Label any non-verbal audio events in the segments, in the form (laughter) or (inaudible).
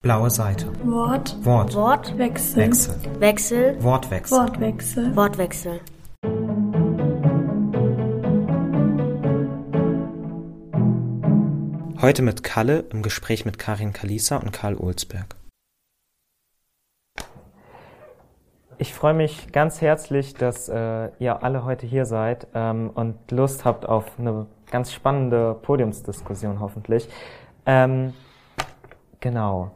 Blaue Seite. Wort. Wort. Wort. Wechsel. Wechsel. Wechsel. Wortwechsel. Wortwechsel. Wortwechsel. Heute mit Kalle im Gespräch mit Karin Kalisa und Karl Olsberg. Ich freue mich ganz herzlich, dass äh, ihr alle heute hier seid ähm, und Lust habt auf eine ganz spannende Podiumsdiskussion hoffentlich. Ähm, genau.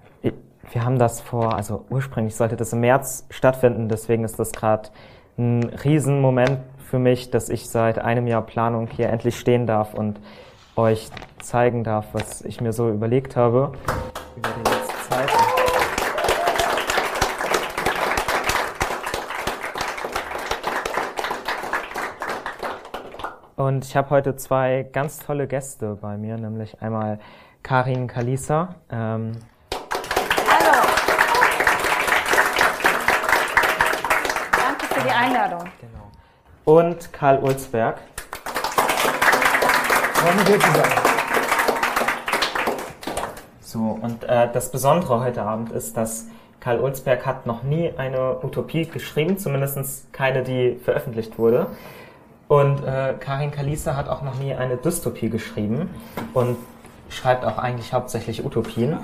Wir haben das vor, also ursprünglich sollte das im März stattfinden, deswegen ist das gerade ein Riesenmoment für mich, dass ich seit einem Jahr Planung hier endlich stehen darf und euch zeigen darf, was ich mir so überlegt habe über die letzte Zeit. Und ich habe heute zwei ganz tolle Gäste bei mir, nämlich einmal Karin Kalisa. Ähm, Hallo. Danke für die Einladung. genau. Und Karl Ulzberg. Freue mich hier zu sein. So, und äh, das Besondere heute Abend ist, dass Karl Ulzberg hat noch nie eine Utopie geschrieben, zumindest keine, die veröffentlicht wurde. Und äh, Karin Kalisa hat auch noch nie eine Dystopie geschrieben und schreibt auch eigentlich hauptsächlich Utopien.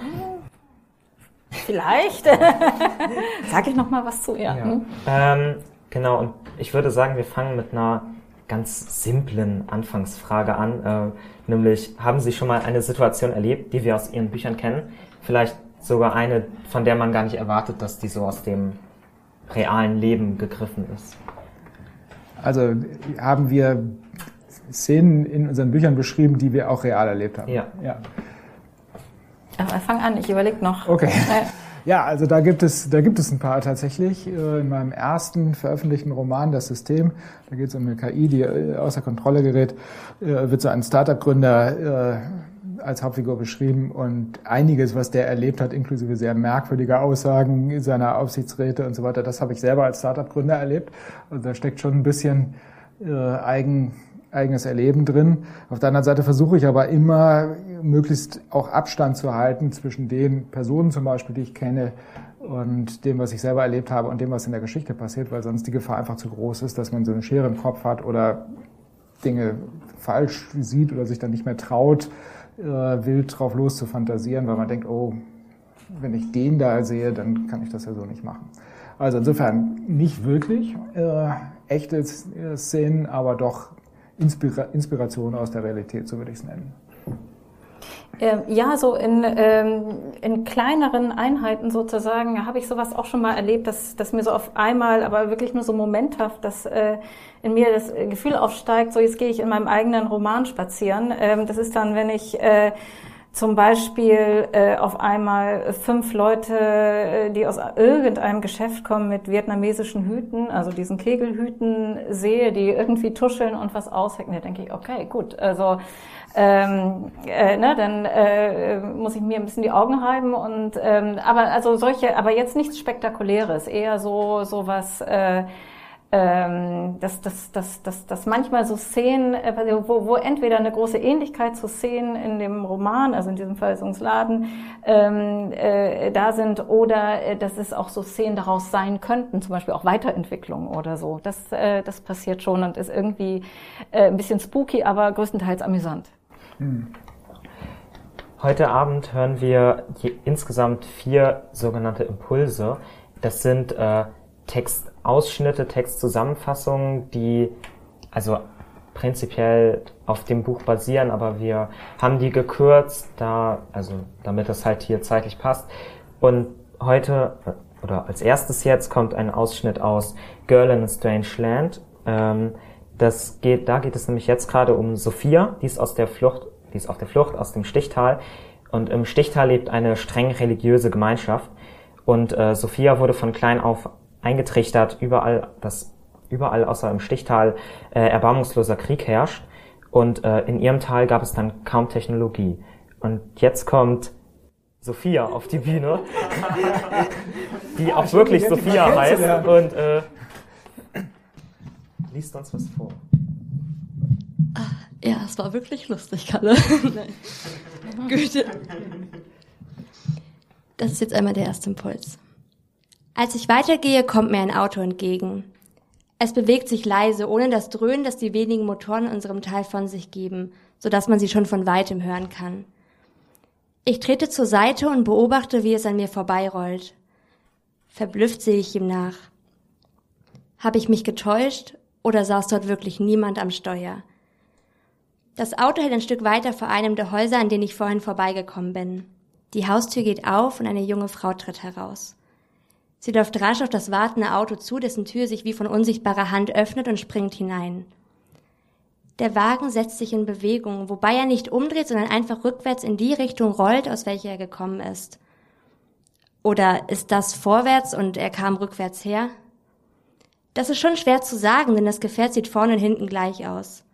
Vielleicht. (laughs) Sag ich noch mal was zu ihr. Ja. Hm? Ähm, genau, und ich würde sagen, wir fangen mit einer ganz simplen Anfangsfrage an, äh, nämlich haben Sie schon mal eine Situation erlebt, die wir aus Ihren Büchern kennen? Vielleicht sogar eine, von der man gar nicht erwartet, dass die so aus dem realen Leben gegriffen ist. Also haben wir Szenen in unseren Büchern beschrieben, die wir auch real erlebt haben. Ja. ja. Aber fang an, ich überlege noch. Okay. Ja, also da gibt es, da gibt es ein paar tatsächlich. Äh, In meinem ersten veröffentlichten Roman, Das System, da geht es um eine KI, die äh, außer Kontrolle gerät, äh, wird so ein Startup-Gründer als Hauptfigur beschrieben und einiges, was der erlebt hat, inklusive sehr merkwürdiger Aussagen seiner Aufsichtsräte und so weiter, das habe ich selber als Startup-Gründer erlebt. Und da steckt schon ein bisschen äh, eigen, eigenes Erleben drin. Auf der anderen Seite versuche ich aber immer möglichst auch Abstand zu halten zwischen den Personen zum Beispiel, die ich kenne und dem, was ich selber erlebt habe und dem, was in der Geschichte passiert, weil sonst die Gefahr einfach zu groß ist, dass man so eine Schere im Kopf hat oder Dinge falsch sieht oder sich dann nicht mehr traut, äh, wild drauf los zu fantasieren, weil man denkt, oh, wenn ich den da sehe, dann kann ich das ja so nicht machen. Also insofern nicht wirklich äh, echte Szenen, aber doch Inspira Inspiration aus der Realität, so würde ich es nennen. Ähm, ja, so in, ähm, in kleineren Einheiten sozusagen habe ich sowas auch schon mal erlebt, dass, dass mir so auf einmal, aber wirklich nur so momenthaft, dass äh, in mir das Gefühl aufsteigt, so jetzt gehe ich in meinem eigenen Roman spazieren. Ähm, das ist dann, wenn ich äh, zum Beispiel äh, auf einmal fünf Leute, äh, die aus irgendeinem Geschäft kommen mit vietnamesischen Hüten, also diesen Kegelhüten sehe, die irgendwie tuscheln und was aushecken, da denke ich, okay, gut, also ähm, äh, ne, dann äh, muss ich mir ein bisschen die Augen reiben und ähm, aber also solche, aber jetzt nichts Spektakuläres, eher so so was. Äh, ähm, dass, dass, dass, dass, dass manchmal so Szenen, äh, wo, wo entweder eine große Ähnlichkeit zu Szenen in dem Roman, also in diesem Verhältnisladen, ähm, äh, da sind oder äh, dass es auch so Szenen daraus sein könnten, zum Beispiel auch Weiterentwicklung oder so. Das, äh, das passiert schon und ist irgendwie äh, ein bisschen spooky, aber größtenteils amüsant. Heute Abend hören wir insgesamt vier sogenannte Impulse. Das sind äh, Textausschnitte, Textzusammenfassungen, die also prinzipiell auf dem Buch basieren, aber wir haben die gekürzt, da, also damit das halt hier zeitlich passt. Und heute, oder als erstes jetzt, kommt ein Ausschnitt aus Girl in a Strange Land. Ähm, das geht, da geht es nämlich jetzt gerade um Sophia, die ist aus der Flucht die ist auf der Flucht aus dem Stichtal. Und im Stichtal lebt eine streng religiöse Gemeinschaft. Und äh, Sophia wurde von klein auf eingetrichtert, überall, dass überall außer im Stichtal äh, erbarmungsloser Krieg herrscht. Und äh, in ihrem Tal gab es dann kaum Technologie. Und jetzt kommt Sophia auf die Bühne, (laughs) die auch wirklich Sophia heißt und äh, liest uns was vor. Ja, es war wirklich lustig, Kalle. (laughs) Güte. Das ist jetzt einmal der erste Impuls. Als ich weitergehe, kommt mir ein Auto entgegen. Es bewegt sich leise, ohne das Dröhnen, das die wenigen Motoren in unserem Teil von sich geben, so dass man sie schon von weitem hören kann. Ich trete zur Seite und beobachte, wie es an mir vorbeirollt. Verblüfft sehe ich ihm nach. Habe ich mich getäuscht oder saß dort wirklich niemand am Steuer? Das Auto hält ein Stück weiter vor einem der Häuser, an denen ich vorhin vorbeigekommen bin. Die Haustür geht auf und eine junge Frau tritt heraus. Sie läuft rasch auf das wartende Auto zu, dessen Tür sich wie von unsichtbarer Hand öffnet und springt hinein. Der Wagen setzt sich in Bewegung, wobei er nicht umdreht, sondern einfach rückwärts in die Richtung rollt, aus welcher er gekommen ist. Oder ist das vorwärts und er kam rückwärts her? Das ist schon schwer zu sagen, denn das Gefährt sieht vorne und hinten gleich aus.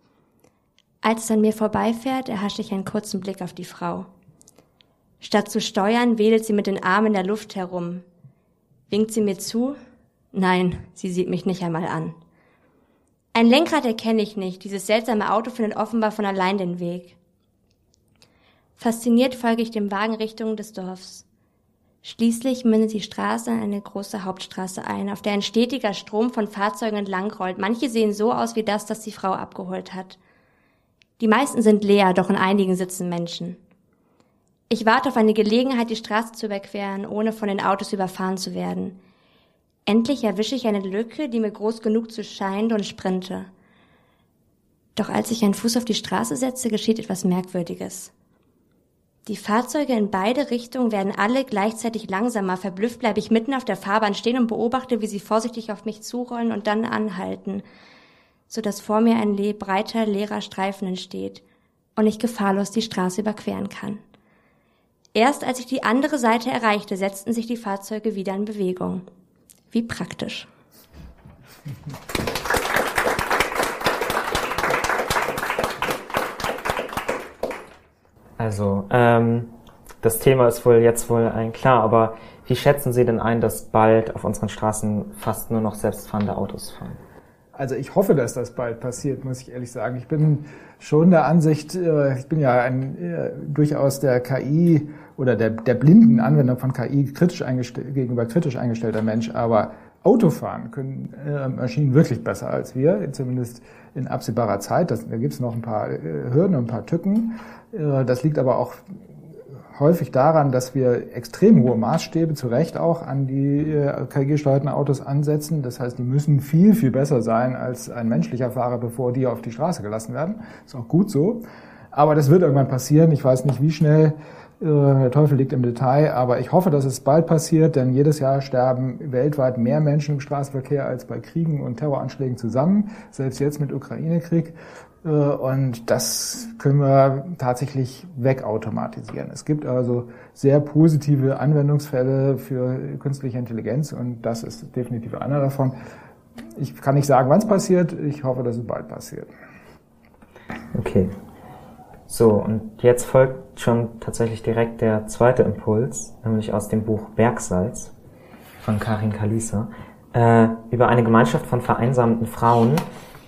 Als es an mir vorbeifährt, erhasche ich einen kurzen Blick auf die Frau. Statt zu steuern, wedelt sie mit den Armen in der Luft herum. Winkt sie mir zu? Nein, sie sieht mich nicht einmal an. Ein Lenkrad erkenne ich nicht, dieses seltsame Auto findet offenbar von allein den Weg. Fasziniert folge ich dem Wagen Richtung des Dorfs. Schließlich mündet die Straße in eine große Hauptstraße ein, auf der ein stetiger Strom von Fahrzeugen entlangrollt. Manche sehen so aus wie das, das die Frau abgeholt hat. Die meisten sind leer, doch in einigen sitzen Menschen. Ich warte auf eine Gelegenheit, die Straße zu überqueren, ohne von den Autos überfahren zu werden. Endlich erwische ich eine Lücke, die mir groß genug zu scheint und sprinte. Doch als ich einen Fuß auf die Straße setze, geschieht etwas Merkwürdiges. Die Fahrzeuge in beide Richtungen werden alle gleichzeitig langsamer. Verblüfft bleibe ich mitten auf der Fahrbahn stehen und beobachte, wie sie vorsichtig auf mich zurollen und dann anhalten, so dass vor mir ein breiter, leerer Streifen entsteht und ich gefahrlos die Straße überqueren kann. Erst als ich die andere Seite erreichte, setzten sich die Fahrzeuge wieder in Bewegung. Wie praktisch. Also, ähm, das Thema ist wohl jetzt wohl ein klar, aber wie schätzen Sie denn ein, dass bald auf unseren Straßen fast nur noch selbstfahrende Autos fahren? Also ich hoffe, dass das bald passiert, muss ich ehrlich sagen. Ich bin schon der Ansicht, äh, ich bin ja ein äh, durchaus der KI oder der, der blinden Anwendung von KI kritisch gegenüber kritisch eingestellter Mensch, aber Autofahren können äh, Maschinen wirklich besser als wir, zumindest in absehbarer Zeit. Das, da gibt es noch ein paar Hürden und ein paar Tücken. Das liegt aber auch häufig daran, dass wir extrem hohe Maßstäbe, zu Recht auch, an die äh, KI-gesteuerten Autos ansetzen. Das heißt, die müssen viel, viel besser sein als ein menschlicher Fahrer, bevor die auf die Straße gelassen werden. Ist auch gut so. Aber das wird irgendwann passieren. Ich weiß nicht, wie schnell. Äh, der Teufel liegt im Detail, aber ich hoffe, dass es bald passiert, denn jedes Jahr sterben weltweit mehr Menschen im Straßenverkehr als bei Kriegen und Terroranschlägen zusammen, selbst jetzt mit Ukraine-Krieg. Äh, und das können wir tatsächlich wegautomatisieren. Es gibt also sehr positive Anwendungsfälle für künstliche Intelligenz und das ist definitiv einer davon. Ich kann nicht sagen, wann es passiert. Ich hoffe, dass es bald passiert. Okay. So, und jetzt folgt schon tatsächlich direkt der zweite Impuls, nämlich aus dem Buch Bergsalz von Karin Kalisa, äh, über eine Gemeinschaft von vereinsamten Frauen,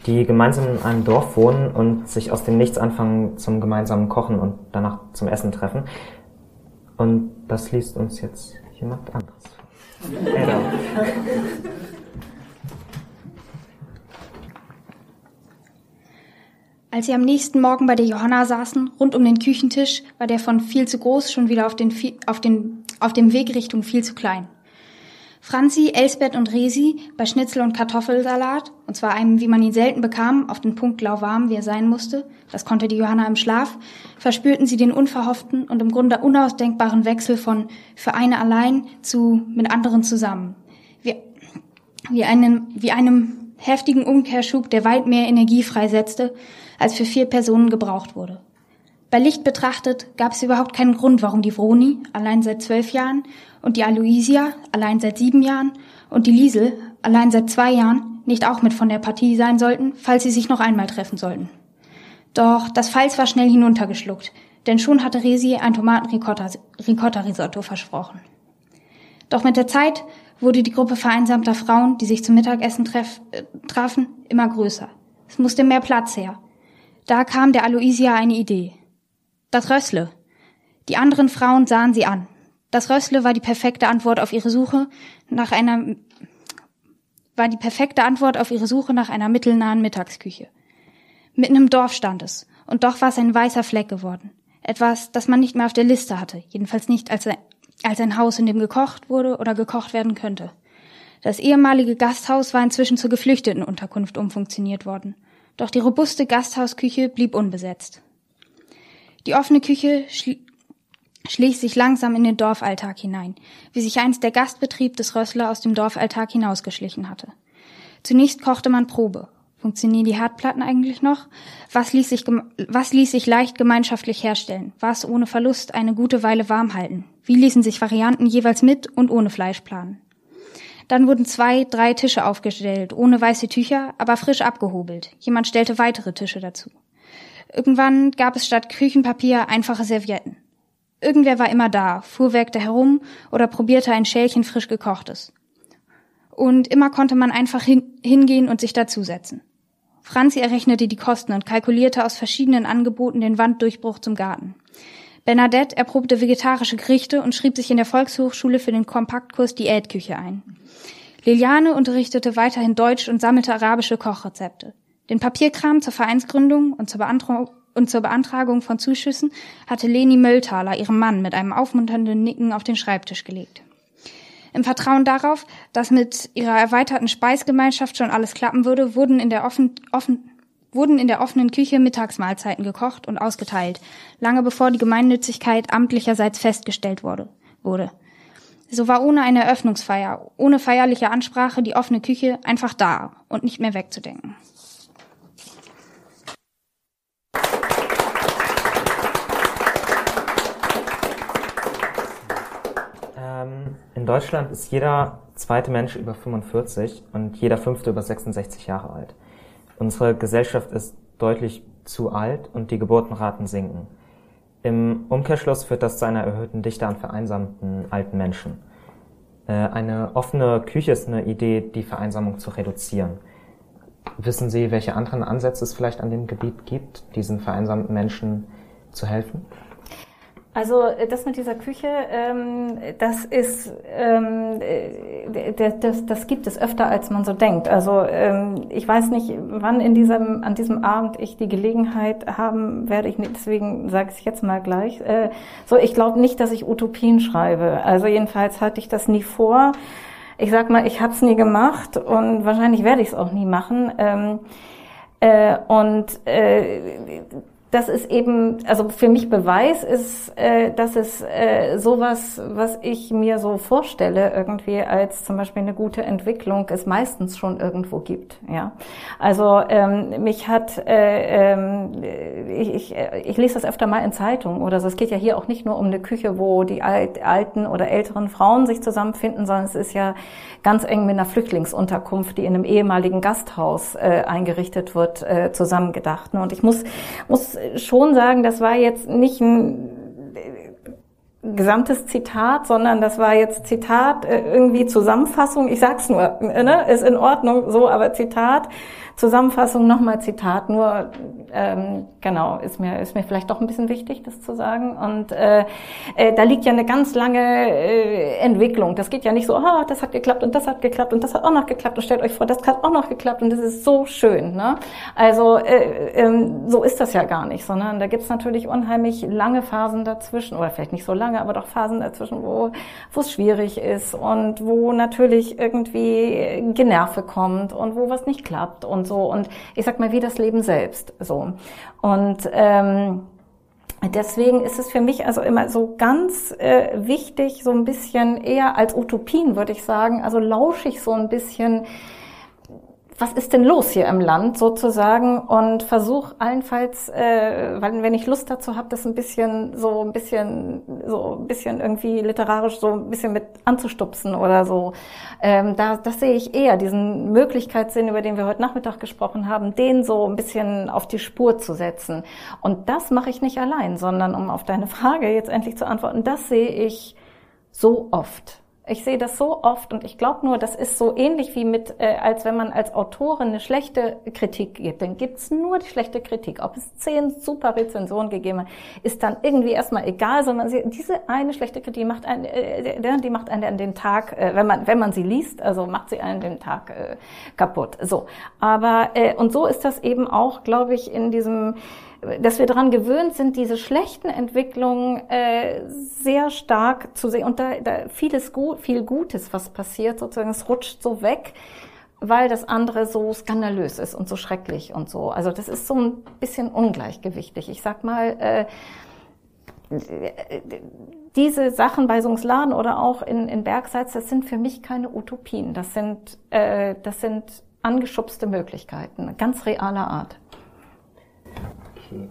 die gemeinsam in einem Dorf wohnen und sich aus dem Nichts anfangen zum gemeinsamen Kochen und danach zum Essen treffen. Und das liest uns jetzt jemand anderes. Genau. Als sie am nächsten Morgen bei der Johanna saßen, rund um den Küchentisch, war der von viel zu groß schon wieder auf, den, auf, den, auf dem Weg Richtung viel zu klein. Franzi, Elsbeth und Resi bei Schnitzel und Kartoffelsalat, und zwar einem, wie man ihn selten bekam, auf den Punkt lauwarm, wie er sein musste, das konnte die Johanna im Schlaf, verspürten sie den unverhofften und im Grunde unausdenkbaren Wechsel von für eine allein zu mit anderen zusammen. Wie, wie, einem, wie einem heftigen Umkehrschub, der weit mehr Energie freisetzte, als für vier Personen gebraucht wurde. Bei Licht betrachtet gab es überhaupt keinen Grund, warum die Vroni, allein seit zwölf Jahren, und die Aloysia, allein seit sieben Jahren, und die Liesel, allein seit zwei Jahren, nicht auch mit von der Partie sein sollten, falls sie sich noch einmal treffen sollten. Doch das Falls war schnell hinuntergeschluckt, denn schon hatte Resi ein Tomaten-Ricotta-Risotto versprochen. Doch mit der Zeit wurde die Gruppe vereinsamter Frauen, die sich zum Mittagessen treff, äh, trafen, immer größer. Es musste mehr Platz her. Da kam der Aloysia eine Idee. Das Rössle. Die anderen Frauen sahen sie an. Das Rössle war die perfekte Antwort auf ihre Suche nach einer war die perfekte Antwort auf ihre Suche nach einer mittelnahen Mittagsküche. Mitten im Dorf stand es, und doch war es ein weißer Fleck geworden. Etwas, das man nicht mehr auf der Liste hatte, jedenfalls nicht als ein, als ein Haus, in dem gekocht wurde oder gekocht werden könnte. Das ehemalige Gasthaus war inzwischen zur Geflüchtetenunterkunft umfunktioniert worden. Doch die robuste Gasthausküche blieb unbesetzt. Die offene Küche schlie schlich sich langsam in den Dorfalltag hinein, wie sich einst der Gastbetrieb des Rössler aus dem Dorfalltag hinausgeschlichen hatte. Zunächst kochte man Probe. Funktionieren die Herdplatten eigentlich noch? Was ließ sich, was ließ sich leicht gemeinschaftlich herstellen? Was ohne Verlust eine gute Weile warm halten? Wie ließen sich Varianten jeweils mit und ohne Fleisch planen? Dann wurden zwei, drei Tische aufgestellt, ohne weiße Tücher, aber frisch abgehobelt. Jemand stellte weitere Tische dazu. Irgendwann gab es statt Küchenpapier einfache Servietten. Irgendwer war immer da, fuhrwerkte herum oder probierte ein Schälchen frisch gekochtes. Und immer konnte man einfach hin, hingehen und sich dazusetzen. Franzi errechnete die Kosten und kalkulierte aus verschiedenen Angeboten den Wanddurchbruch zum Garten. Bernadette erprobte vegetarische Gerichte und schrieb sich in der Volkshochschule für den Kompaktkurs Diätküche ein. Liliane unterrichtete weiterhin Deutsch und sammelte arabische Kochrezepte. Den Papierkram zur Vereinsgründung und zur, und zur Beantragung von Zuschüssen hatte Leni Mölltaler ihrem Mann mit einem aufmunternden Nicken auf den Schreibtisch gelegt. Im Vertrauen darauf, dass mit ihrer erweiterten Speisgemeinschaft schon alles klappen würde, wurden in der, offen, offen, wurden in der offenen Küche Mittagsmahlzeiten gekocht und ausgeteilt, lange bevor die Gemeinnützigkeit amtlicherseits festgestellt wurde. wurde. So war ohne eine Eröffnungsfeier, ohne feierliche Ansprache die offene Küche einfach da und nicht mehr wegzudenken. Ähm, in Deutschland ist jeder zweite Mensch über 45 und jeder fünfte über 66 Jahre alt. Unsere Gesellschaft ist deutlich zu alt und die Geburtenraten sinken. Im Umkehrschluss führt das zu einer erhöhten Dichte an vereinsamten alten Menschen. Äh, eine offene Küche ist eine Idee, die Vereinsamung zu reduzieren. Wissen Sie, welche anderen Ansätze es vielleicht an dem Gebiet gibt, diesen vereinsamten Menschen zu helfen? Also äh, das mit dieser Küche, ähm, das ist, ähm, äh, das, das gibt es öfter, als man so denkt. Also ähm, ich weiß nicht, wann in diesem, an diesem Abend ich die Gelegenheit haben werde. Ich deswegen sage ich jetzt mal gleich. Äh, so, ich glaube nicht, dass ich Utopien schreibe. Also jedenfalls hatte ich das nie vor. Ich sag mal, ich habe es nie gemacht und wahrscheinlich werde ich es auch nie machen. Ähm, äh, und äh, das ist eben, also für mich Beweis ist, äh, dass es äh, sowas, was ich mir so vorstelle, irgendwie als zum Beispiel eine gute Entwicklung, es meistens schon irgendwo gibt. Ja, also ähm, mich hat, äh, ähm, ich, ich, ich lese das öfter mal in Zeitungen oder so. Es geht ja hier auch nicht nur um eine Küche, wo die alt, alten oder älteren Frauen sich zusammenfinden, sondern es ist ja ganz eng mit einer Flüchtlingsunterkunft, die in einem ehemaligen Gasthaus äh, eingerichtet wird, äh, zusammengedacht. Und ich muss muss schon sagen, das war jetzt nicht ein gesamtes Zitat, sondern das war jetzt Zitat, äh, irgendwie Zusammenfassung, ich sag's nur, ne, ist in Ordnung so, aber Zitat Zusammenfassung nochmal Zitat, nur ähm, genau, ist mir, ist mir vielleicht doch ein bisschen wichtig, das zu sagen. Und äh, äh, da liegt ja eine ganz lange äh, Entwicklung. Das geht ja nicht so, ah, das hat geklappt und das hat geklappt und das hat auch noch geklappt und stellt euch vor, das hat auch noch geklappt und das ist so schön. Ne? Also äh, ähm, so ist das ja gar nicht, sondern da gibt's natürlich unheimlich lange Phasen dazwischen, oder vielleicht nicht so lange, aber doch Phasen dazwischen, wo wo es schwierig ist und wo natürlich irgendwie Generve kommt und wo was nicht klappt und so. Und ich sag mal, wie das Leben selbst so. Und ähm, Deswegen ist es für mich also immer so ganz äh, wichtig, so ein bisschen eher als Utopien, würde ich sagen, also lausche ich so ein bisschen was ist denn los hier im Land sozusagen und versuche allenfalls, äh, weil wenn ich Lust dazu habe, das ein bisschen so ein bisschen so ein bisschen irgendwie literarisch so ein bisschen mit anzustupsen oder so. Ähm, da, das sehe ich eher diesen Möglichkeitssinn, über den wir heute Nachmittag gesprochen haben, den so ein bisschen auf die Spur zu setzen. Und das mache ich nicht allein, sondern um auf deine Frage jetzt endlich zu antworten, das sehe ich so oft Ich sehe das so oft und ich glaube nur, das ist so ähnlich wie mit, äh, als wenn man als Autorin eine schlechte Kritik gibt. Dann gibt's nur die schlechte Kritik. Ob es zehn super Rezensionen gegeben hat, ist dann irgendwie erstmal egal, sondern sie, diese eine schlechte Kritik macht einen, äh, die macht einen an den Tag, äh, wenn man wenn man sie liest, also macht sie einen den Tag äh, kaputt. So, aber äh, und so ist das eben auch, glaube ich, in diesem dass wir daran gewöhnt sind, diese schlechten Entwicklungen äh, sehr stark zu sehen und da, da vieles gut, viel Gutes, was passiert, sozusagen, es rutscht so weg, weil das andere so skandalös ist und so schrecklich und so. Also das ist so ein bisschen ungleichgewichtig. Ich sag mal, äh, diese Sachen bei Sungsladen oder auch in, in Bergseits, das sind für mich keine Utopien. Das sind, äh, das sind angeschubste Möglichkeiten, ganz realer Art. Okay.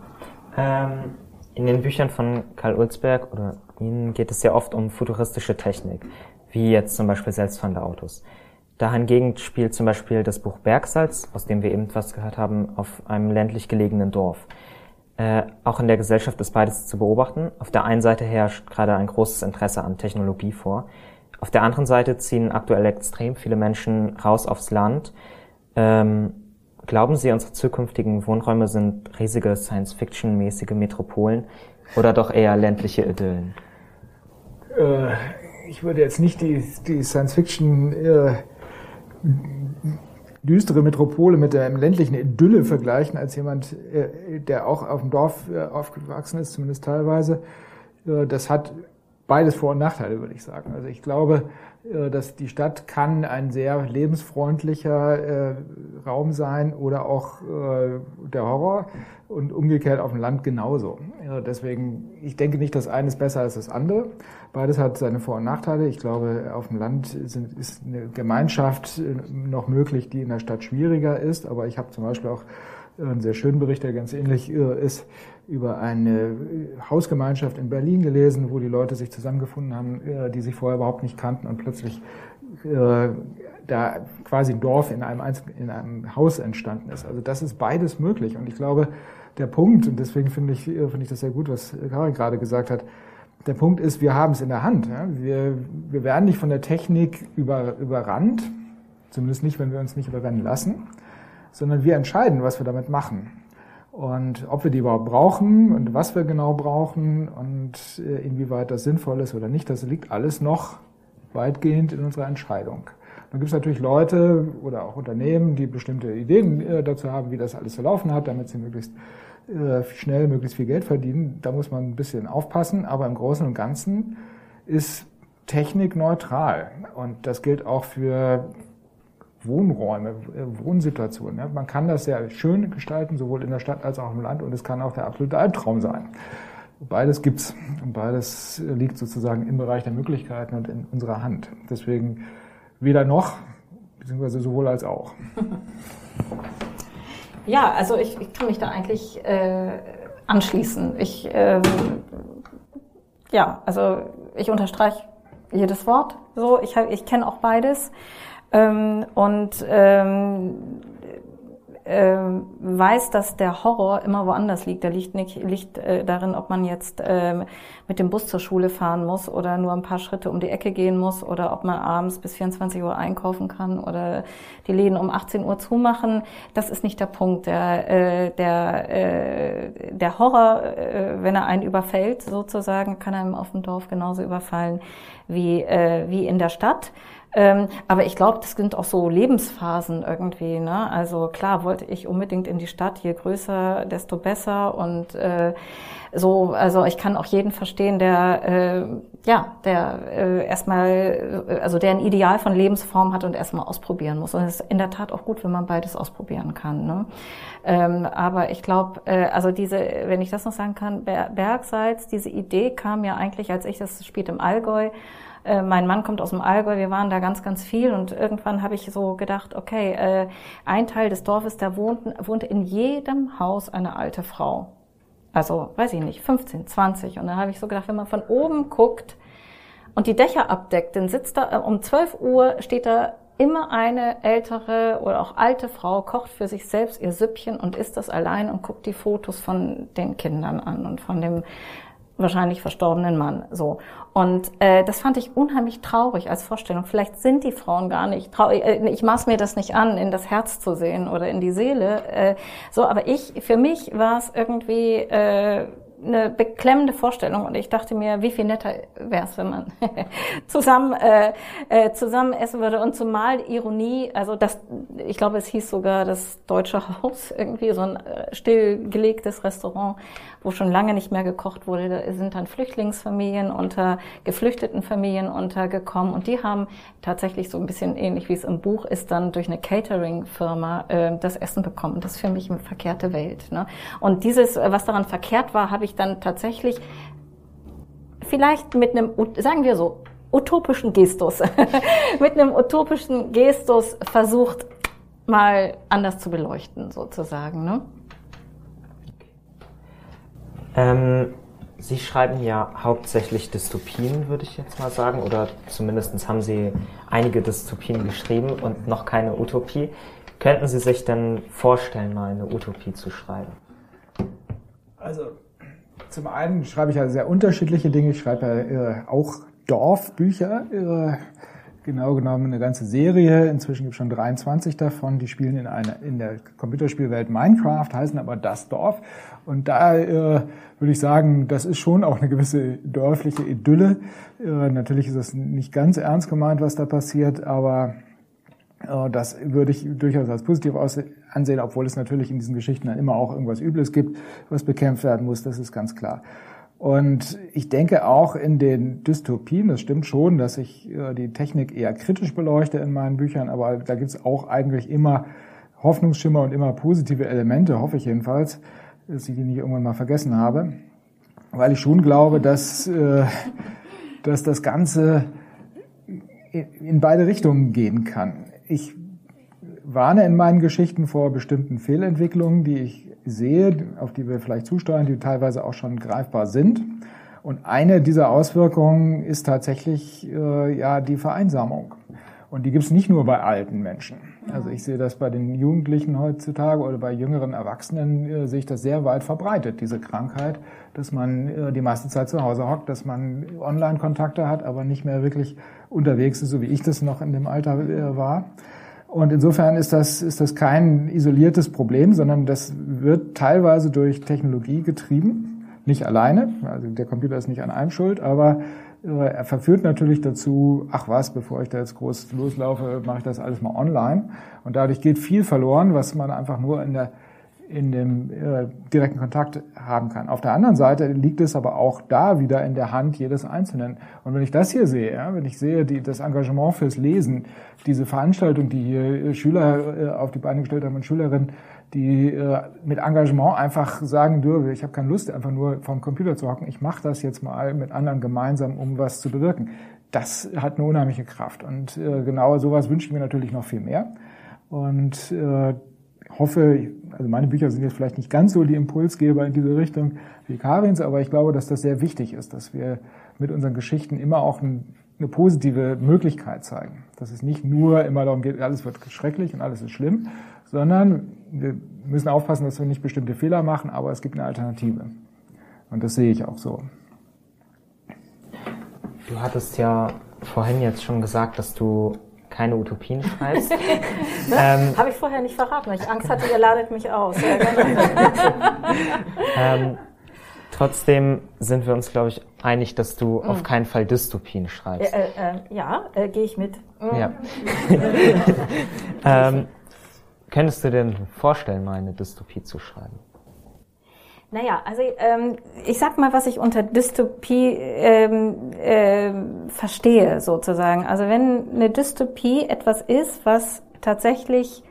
Ähm, in den Büchern von Karl Ulzberg oder Ihnen geht es ja oft um futuristische Technik, wie jetzt zum Beispiel selbstfahrende Autos. Dahingegen spielt zum Beispiel das Buch Bergsalz, aus dem wir eben was gehört haben, auf einem ländlich gelegenen Dorf. Äh, auch in der Gesellschaft ist beides zu beobachten. Auf der einen Seite herrscht gerade ein großes Interesse an Technologie vor. Auf der anderen Seite ziehen aktuell extrem viele Menschen raus aufs Land, ähm, Glauben Sie, unsere zukünftigen Wohnräume sind riesige Science-Fiction-mäßige Metropolen oder doch eher ländliche Idyllen? Äh, ich würde jetzt nicht die, die Science-Fiction äh, düstere Metropole mit der ländlichen Idylle vergleichen, als jemand, äh, der auch auf dem Dorf äh, aufgewachsen ist, zumindest teilweise. Äh, das hat beides Vor- und Nachteile, würde ich sagen. Also ich glaube, dass die Stadt kann ein sehr lebensfreundlicher äh, Raum sein oder auch äh, der Horror und umgekehrt auf dem Land genauso. Ja, deswegen, ich denke nicht, dass eines besser als das andere. Beides hat seine Vor- und Nachteile. Ich glaube, auf dem Land sind, ist eine Gemeinschaft äh, noch möglich, die in der Stadt schwieriger ist. Aber ich habe zum Beispiel auch einen sehr schönen Bericht, der ganz ähnlich äh, ist, über eine Hausgemeinschaft in Berlin gelesen, wo die Leute sich zusammengefunden haben, äh, die sich vorher überhaupt nicht kannten und plötzlich äh, da quasi ein Dorf in einem, in einem Haus entstanden ist. Also das ist beides möglich. Und ich glaube, der Punkt, und deswegen finde ich, finde ich das sehr gut, was Karin gerade gesagt hat, der Punkt ist, wir haben es in der Hand. Wir, wir werden nicht von der Technik über, überrannt, zumindest nicht, wenn wir uns nicht überrennen lassen, sondern wir entscheiden, was wir damit machen. Und ob wir die überhaupt brauchen und was wir genau brauchen und äh, inwieweit das sinnvoll ist oder nicht, das liegt alles noch weitgehend in unserer Entscheidung. Dann gibt es natürlich Leute oder auch Unternehmen, die bestimmte Ideen äh, dazu haben, wie das alles zu laufen hat, damit sie möglichst äh, schnell möglichst viel Geld verdienen. Da muss man ein bisschen aufpassen, aber im Großen und Ganzen ist Technik neutral. Und das gilt auch für Wohnräume, äh, Wohnsituationen. Man kann das sehr schön gestalten, sowohl in der Stadt als auch im Land, und es kann auch der absolute Albtraum sein. Beides gibt's und beides liegt sozusagen im Bereich der Möglichkeiten und in unserer Hand. Deswegen weder noch, beziehungsweise sowohl als auch. (laughs) Ja, also ich, ich kann mich da eigentlich äh, anschließen. Ich ähm, ja, also ich unterstreiche jedes Wort. So, ich, ich kenne auch beides. Ähm, und ähm, äh, weiß, dass der Horror immer woanders liegt. Der liegt nicht liegt äh, darin, ob man jetzt äh, mit dem Bus zur Schule fahren muss oder nur ein paar Schritte um die Ecke gehen muss oder ob man abends bis 24 Uhr einkaufen kann oder die Läden um 18 Uhr zumachen. Das ist nicht der Punkt. Der, äh, der, äh, der Horror, äh, wenn er einen überfällt, sozusagen, kann einem auf dem Dorf genauso überfallen wie, äh, wie in der Stadt. Ähm, aber ich glaube, das sind auch so Lebensphasen irgendwie. Ne? Also klar wollte ich unbedingt in die Stadt, je größer, desto besser. Und äh, so, also ich kann auch jeden verstehen, der äh, ja, der äh, erstmal, äh, also der ein Ideal von Lebensform hat und erstmal ausprobieren muss. Und es ist in der Tat auch gut, wenn man beides ausprobieren kann. Ne? Ähm, aber ich glaube, äh, also diese, wenn ich das noch sagen kann, Bergsalz, diese Idee kam ja eigentlich, als ich das spielt im Allgäu äh, mein Mann kommt aus dem Allgäu, wir waren da ganz, ganz viel und irgendwann habe ich so gedacht, okay, äh, ein Teil des Dorfes, da wohnten, wohnte in jedem Haus eine alte Frau. Also, weiß ich nicht, 15, 20. Und dann habe ich so gedacht, wenn man von oben guckt und die Dächer abdeckt, dann sitzt da, äh, um 12 Uhr steht da immer eine ältere oder auch alte Frau, kocht für sich selbst ihr Süppchen und isst das allein und guckt die Fotos von den Kindern an und von dem wahrscheinlich verstorbenen Mann. So und äh, das fand ich unheimlich traurig als Vorstellung. Vielleicht sind die Frauen gar nicht traurig. Äh, ich maß mir das nicht an, in das Herz zu sehen oder in die Seele. Äh, so, aber ich, für mich war es irgendwie äh, eine beklemmende Vorstellung und ich dachte mir, wie viel netter wäre es, wenn man (laughs) zusammen äh, äh, zusammen essen würde und zumal Ironie, also das, ich glaube, es hieß sogar das Deutsche Haus (laughs) irgendwie so ein äh, stillgelegtes Restaurant, wo schon lange nicht mehr gekocht wurde. Da sind dann Flüchtlingsfamilien unter geflüchteten Familien untergekommen und die haben tatsächlich so ein bisschen ähnlich wie es im Buch ist, dann durch eine Catering-Firma äh, das Essen bekommen. Das ist für mich eine verkehrte Welt. Ne? Und dieses, was daran verkehrt war, habe ich dann tatsächlich vielleicht mit einem, sagen wir so, utopischen Gestus, (laughs) mit einem utopischen Gestus versucht, mal anders zu beleuchten, sozusagen. Ne? Ähm, Sie schreiben ja hauptsächlich Dystopien, würde ich jetzt mal sagen, oder zumindest haben Sie einige Dystopien geschrieben und noch keine Utopie. Könnten Sie sich denn vorstellen, mal eine Utopie zu schreiben? Also zum einen schreibe ich ja sehr unterschiedliche Dinge. Ich schreibe ja auch Dorfbücher, genau genommen eine ganze Serie. Inzwischen gibt es schon 23 davon. Die spielen in, einer, in der Computerspielwelt Minecraft, heißen aber das Dorf. Und da äh, würde ich sagen, das ist schon auch eine gewisse dörfliche Idylle. Äh, natürlich ist das nicht ganz ernst gemeint, was da passiert, aber äh, das würde ich durchaus als positiv ansehen, obwohl es natürlich in diesen Geschichten dann immer auch irgendwas Übles gibt, was bekämpft werden muss, das ist ganz klar. Und ich denke auch in den Dystopien, das stimmt schon, dass ich äh, die Technik eher kritisch beleuchte in meinen Büchern, aber da gibt es auch eigentlich immer Hoffnungsschimmer und immer positive Elemente, hoffe ich jedenfalls, dass ich die nicht irgendwann mal vergessen habe, weil ich schon glaube, dass, äh, dass das Ganze in beide Richtungen gehen kann. Ich warne in meinen Geschichten vor bestimmten Fehlentwicklungen, die ich sehe, auf die wir vielleicht zusteuern, die teilweise auch schon greifbar sind. Und eine dieser Auswirkungen ist tatsächlich äh, ja die Vereinsamung. Und die gibt es nicht nur bei alten Menschen. Also ich sehe das bei den Jugendlichen heutzutage oder bei jüngeren Erwachsenen äh, sehe ich das sehr weit verbreitet, diese Krankheit, dass man äh, die meiste Zeit zu Hause hockt, dass man Online-Kontakte hat, aber nicht mehr wirklich unterwegs ist, so wie ich das noch in dem Alter äh, war. Und insofern ist das, ist das kein isoliertes Problem, sondern das wird teilweise durch Technologie getrieben. Nicht alleine, also der Computer ist nicht an einem schuld, aber äh, er verführt natürlich dazu, ach was, bevor ich da jetzt groß loslaufe, mache ich das alles mal online. Und dadurch geht viel verloren, was man einfach nur in der in dem äh, direkten Kontakt haben kann. Auf der anderen Seite liegt es aber auch da wieder in der Hand jedes Einzelnen. Und wenn ich das hier sehe, ja, wenn ich sehe die, das Engagement fürs Lesen, diese Veranstaltung, die hier äh, Schüler äh, auf die Beine gestellt haben und Schülerinnen, die äh, mit Engagement einfach sagen dürfen, ich habe keine Lust, einfach nur vom Computer zu hocken, ich mache das jetzt mal mit anderen gemeinsam, um was zu bewirken. Das hat eine unheimliche Kraft. Und äh, genau sowas wünsche ich mir natürlich noch viel mehr. Und äh, hoffe, also meine Bücher sind jetzt vielleicht nicht ganz so die Impulsgeber in diese Richtung wie Karins, aber ich glaube, dass das sehr wichtig ist, dass wir mit unseren Geschichten immer auch eine positive Möglichkeit zeigen. Dass es nicht nur immer darum geht, alles wird schrecklich und alles ist schlimm, sondern wir müssen aufpassen, dass wir nicht bestimmte Fehler machen, aber es gibt eine Alternative. Und das sehe ich auch so. Du hattest ja vorhin jetzt schon gesagt, dass du keine Utopien schreibst. (laughs) (laughs) ähm, Habe ich vorher nicht verraten, weil ich Angst hatte, ihr ladet mich aus. Genau. (laughs) ähm, trotzdem sind wir uns, glaube ich, einig, dass du mhm. auf keinen Fall Dystopien schreibst. Äh, äh, ja, äh, gehe ich mit. Mhm. Ja. ähm, könntest du dir vorstellen, mal eine Dystopie zu schreiben? Naja, also ähm, ich sag mal, was ich unter Dystopie ähm, äh, verstehe, sozusagen. Also wenn eine Dystopie etwas ist, was tatsächlich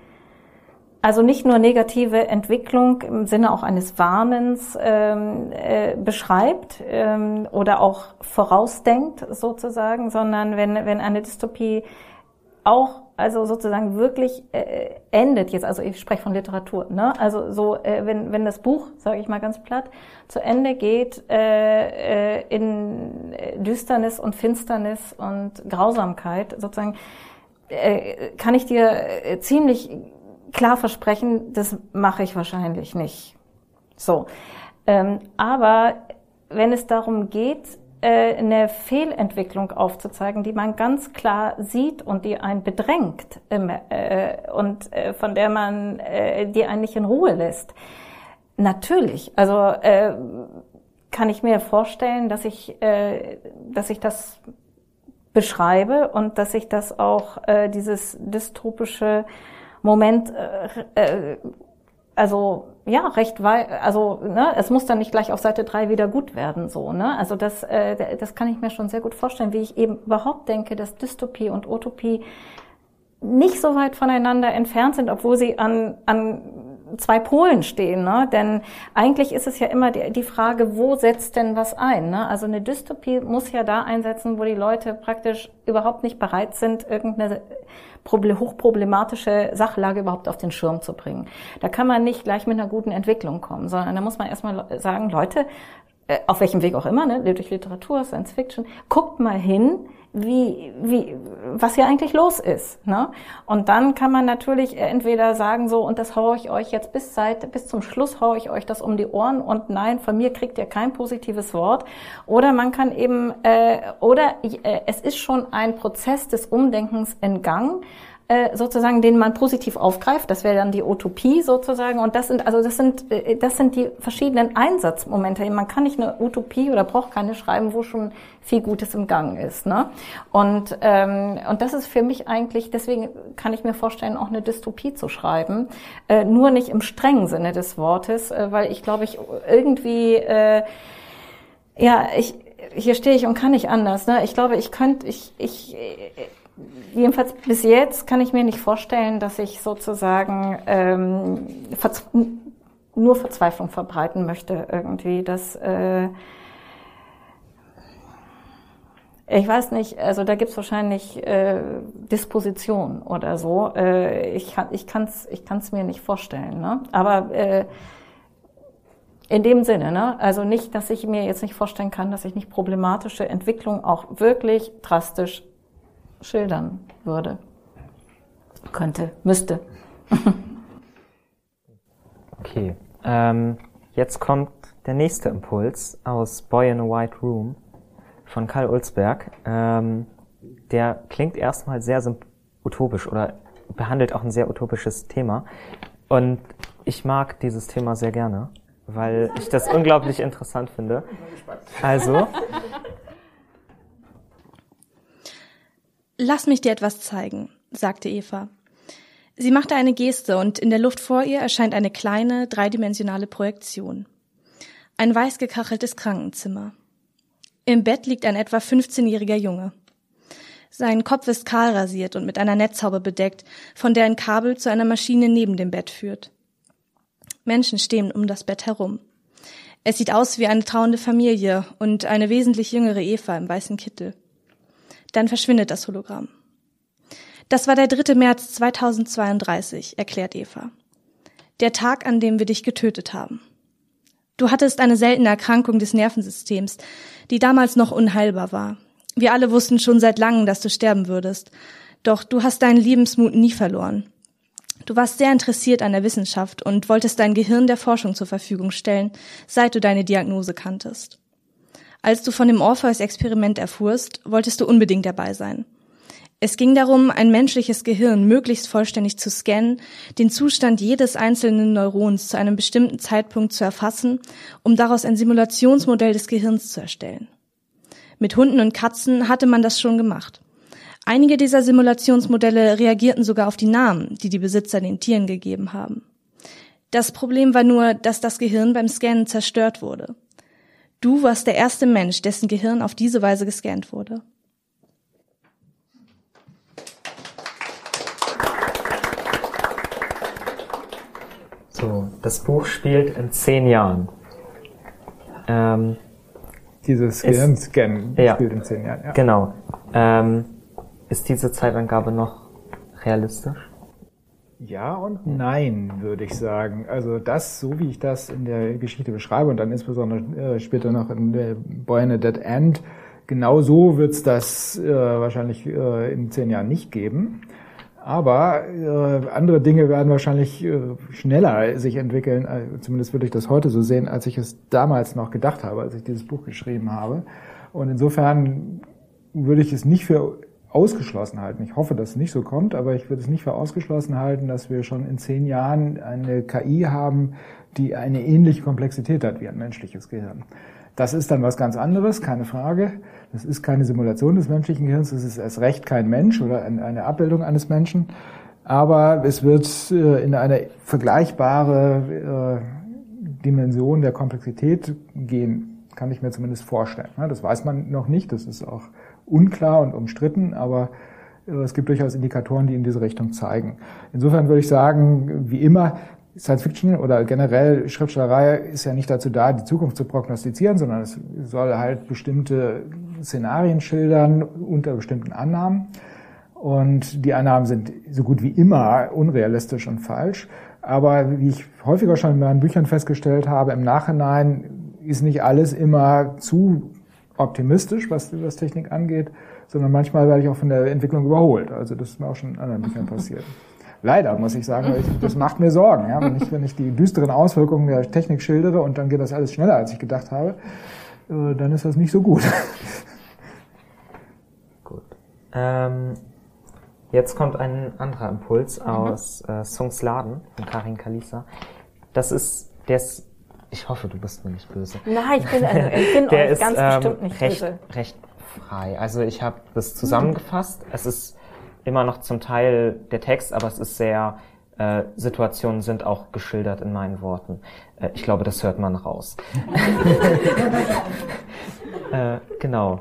also nicht nur negative Entwicklung im Sinne auch eines Warnens ähm, äh, beschreibt ähm, oder auch vorausdenkt sozusagen, sondern wenn, wenn eine Dystopie auch also sozusagen wirklich äh, endet jetzt, also ich spreche von Literatur, ne? Also so, äh, wenn, wenn das Buch, sage ich mal ganz platt, zu Ende geht äh, äh, in Düsternis und Finsternis und Grausamkeit, sozusagen, äh, kann ich dir äh, ziemlich klar versprechen, das mache ich wahrscheinlich nicht. So. Ähm, aber wenn es darum geht, äh, eine Fehlentwicklung aufzuzeigen, die man ganz klar sieht und die einen bedrängt äh, und äh, von der man, äh, die einen nicht in Ruhe lässt. Natürlich, also äh, kann ich mir vorstellen, dass ich, äh, dass ich das beschreibe und dass ich das auch äh, dieses dystopische Moment äh, äh, also ja recht weit also ne, es muss dann nicht gleich auf Seite drei wieder gut werden so ne? Also das äh, das kann ich mir schon sehr gut vorstellen wie ich eben überhaupt denke dass Dystopie und Utopie nicht so weit voneinander entfernt sind obwohl sie an an zwei Polen stehen, ne? denn eigentlich ist es ja immer die, die Frage, wo setzt denn was ein? Ne? Also eine Dystopie muss ja da einsetzen, wo die Leute praktisch überhaupt nicht bereit sind, irgendeine hochproblematische Sachlage überhaupt auf den Schirm zu bringen. Da kann man nicht gleich mit einer guten Entwicklung kommen, sondern da muss man erstmal sagen, Leute, äh, auf welchem Weg auch immer, ne, durch Literatur, Science Fiction, guckt mal hin, wie, wie, was hier eigentlich los ist. Ne? Und dann kann man natürlich entweder sagen so, und das haue ich euch jetzt bis seit, bis zum Schluss haue ich euch das um die Ohren und nein, von mir kriegt ihr kein positives Wort. Oder man kann eben, äh, oder äh, es ist schon ein Prozess des Umdenkens in Gang äh, sozusagen, den man positiv aufgreift. Das wäre dann die Utopie sozusagen. Und das sind also das sind äh, das sind die verschiedenen Einsatzmomente. Man kann nicht eine Utopie oder braucht keine schreiben, wo schon viel Gutes im Gang ist. Ne? Und ähm, und das ist für mich eigentlich deswegen kann ich mir vorstellen, auch eine Dystopie zu schreiben, äh, nur nicht im strengen Sinne des Wortes, äh, weil ich glaube ich irgendwie äh, ja ich hier stehe ich und kann nicht anders. Ne? Ich glaube, ich könnte, ich, ich, jedenfalls bis jetzt kann ich mir nicht vorstellen, dass ich sozusagen ähm, verz nur Verzweiflung verbreiten möchte irgendwie. Dass, äh, ich weiß nicht, also da gibt's wahrscheinlich äh, Disposition oder so. Äh, ich kann ich kann's ich kann's mir nicht vorstellen. Ne? Aber äh, in dem Sinne, ne? also nicht, dass ich mir jetzt nicht vorstellen kann, dass ich nicht problematische Entwicklung auch wirklich drastisch schildern würde, könnte, müsste. (laughs) okay, ähm, jetzt kommt der nächste Impuls aus Boy in a White Room von Karl Ulzberg. Ähm, der klingt erstmal sehr utopisch oder behandelt auch ein sehr utopisches Thema. Und ich mag dieses Thema sehr gerne, weil ich das unglaublich interessant finde. Also, (laughs) Lass mich dir etwas zeigen, sagte Eva. Sie machte eine Geste und in der Luft vor ihr erscheint eine kleine, dreidimensionale Projektion. Ein weiß gekacheltes Krankenzimmer. Im Bett liegt ein etwa 15-jähriger Junge. Sein Kopf ist kahl rasiert und mit einer Netzhaube bedeckt, von der ein Kabel zu einer Maschine neben dem Bett führt. Menschen stehen um das Bett herum. Es sieht aus wie eine trauernde Familie und eine wesentlich jüngere Eva im weißen Kittel. Dann verschwindet das Hologramm. Das war der 3. März 2032, erklärt Eva. Der Tag, an dem wir dich getötet haben. Du hattest eine seltene Erkrankung des Nervensystems, die damals noch unheilbar war. Wir alle wussten schon seit langem, dass du sterben würdest. Doch du hast deinen Lebensmut nie verloren. Du warst sehr interessiert an der Wissenschaft und wolltest dein Gehirn der Forschung zur Verfügung stellen, seit du deine Diagnose kanntest. Als du von dem Orpheus-Experiment erfuhrst, wolltest du unbedingt dabei sein. Es ging darum, ein menschliches Gehirn möglichst vollständig zu scannen, den Zustand jedes einzelnen Neurons zu einem bestimmten Zeitpunkt zu erfassen, um daraus ein Simulationsmodell des Gehirns zu erstellen. Mit Hunden und Katzen hatte man das schon gemacht. Einige dieser Simulationsmodelle reagierten sogar auf die Namen, die die Besitzer den Tieren gegeben haben. Das Problem war nur, dass das Gehirn beim Scannen zerstört wurde. Du warst der erste Mensch, dessen Gehirn auf diese Weise gescannt wurde. So, das Buch spielt in zehn Jahren. Ähm, Dieses Gehirnscan ja, spielt in zehn Jahren. Ja. Genau. Ähm, ist diese Zeitangabe noch realistisch? Ja und nein, würde ich sagen. Also das, so wie ich das in der Geschichte beschreibe und dann insbesondere äh, später noch in der Boy in a Dead End, genau so wird es das äh, wahrscheinlich äh, in zehn Jahren nicht geben. Aber äh, andere Dinge werden wahrscheinlich äh, schneller sich entwickeln, äh, zumindest würde ich das heute so sehen, als ich es damals noch gedacht habe, als ich dieses Buch geschrieben habe. Und insofern würde ich es nicht für ausgeschlossen halten. Ich hoffe, dass es nicht so kommt, aber ich würde es nicht für ausgeschlossen halten, dass wir schon in zehn Jahren eine KI haben, die eine ähnliche Komplexität hat wie ein menschliches Gehirn. Das ist dann was ganz anderes, keine Frage. Das ist keine Simulation des menschlichen Gehirns, das ist erst recht kein Mensch oder eine Abbildung eines Menschen. Aber es wird äh, in eine vergleichbare äh, Dimension der Komplexität gehen, kann ich mir zumindest vorstellen. Das weiß man noch nicht, das ist auch unklar und umstritten, aber äh, es gibt durchaus Indikatoren, die in diese Richtung zeigen. Insofern würde ich sagen, wie immer, Science Fiction oder generell Schriftstellerei ist ja nicht dazu da, die Zukunft zu prognostizieren, sondern es soll halt bestimmte Szenarien schildern unter bestimmten Annahmen. Und die Annahmen sind so gut wie immer unrealistisch und falsch. Aber wie ich häufiger schon in meinen Büchern festgestellt habe, im Nachhinein ist nicht alles immer zu optimistisch, was, was Technik angeht, sondern manchmal werde ich auch von der Entwicklung überholt. Also das ist mir auch schon in anderen Büchern passiert. Leider, muss ich sagen, ich, das macht mir Sorgen. Ja? Wenn, ich, wenn ich die düsteren Auswirkungen der Technik schildere und dann geht das alles schneller, als ich gedacht habe, äh, dann ist das nicht so gut. (laughs) Gut. Ähm, jetzt kommt ein anderer Impuls mhm. aus äh, Songs Laden von Karin Kalisa. Das ist, der ist, ich hoffe, du bist mir nicht böse. Nein, ich bin, äh, ich bin (laughs) der ist, ganz ähm, bestimmt nicht recht, böse. recht frei. Also ich habe das zusammengefasst. Mhm. Es ist immer noch zum Teil der Text, aber es ist sehr, äh, Situationen sind auch geschildert in meinen Worten. Äh, ich glaube, das hört man raus. (laughs) äh, genau.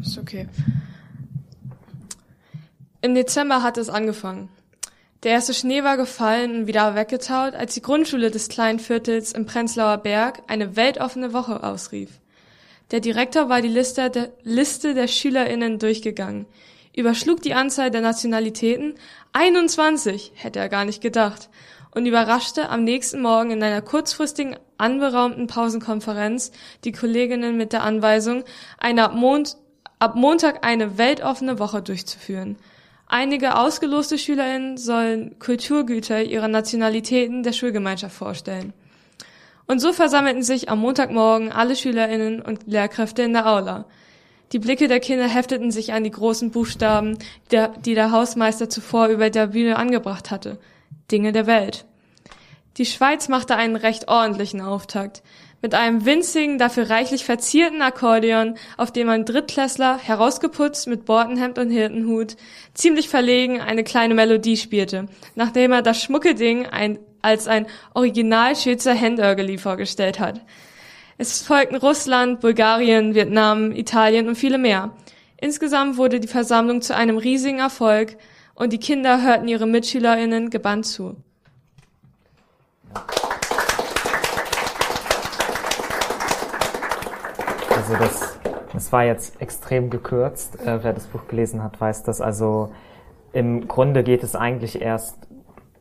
Ist okay. Im Dezember hat es angefangen. Der erste Schnee war gefallen und wieder weggetaut, als die Grundschule des kleinen Viertels im Prenzlauer Berg eine weltoffene Woche ausrief. Der Direktor war die Liste der, Liste der SchülerInnen durchgegangen, überschlug die Anzahl der Nationalitäten, 21, hätte er gar nicht gedacht, und überraschte am nächsten Morgen in einer kurzfristigen, anberaumten Pausenkonferenz die Kolleginnen mit der Anweisung, eine ab, Mond, ab Montag eine weltoffene Woche durchzuführen – Einige ausgeloste SchülerInnen sollen Kulturgüter ihrer Nationalitäten der Schulgemeinschaft vorstellen. Und so versammelten sich am Montagmorgen alle SchülerInnen und Lehrkräfte in der Aula. Die Blicke der Kinder hefteten sich an die großen Buchstaben, die der Hausmeister zuvor über der Bühne angebracht hatte. Dinge der Welt. Die Schweiz machte einen recht ordentlichen Auftakt mit einem winzigen, dafür reichlich verzierten Akkordeon, auf dem ein Drittklässler, herausgeputzt mit Bortenhemd und Hirtenhut, ziemlich verlegen eine kleine Melodie spielte, nachdem er das Schmuckelding ein, als ein Original Schweizer Handörgeli vorgestellt hat. Es folgten Russland, Bulgarien, Vietnam, Italien und viele mehr. Insgesamt wurde die Versammlung zu einem riesigen Erfolg und die Kinder hörten ihre MitschülerInnen gebannt zu. Also das, das war jetzt extrem gekürzt. Äh, wer das Buch gelesen hat, weiß das. Also im Grunde geht es eigentlich erst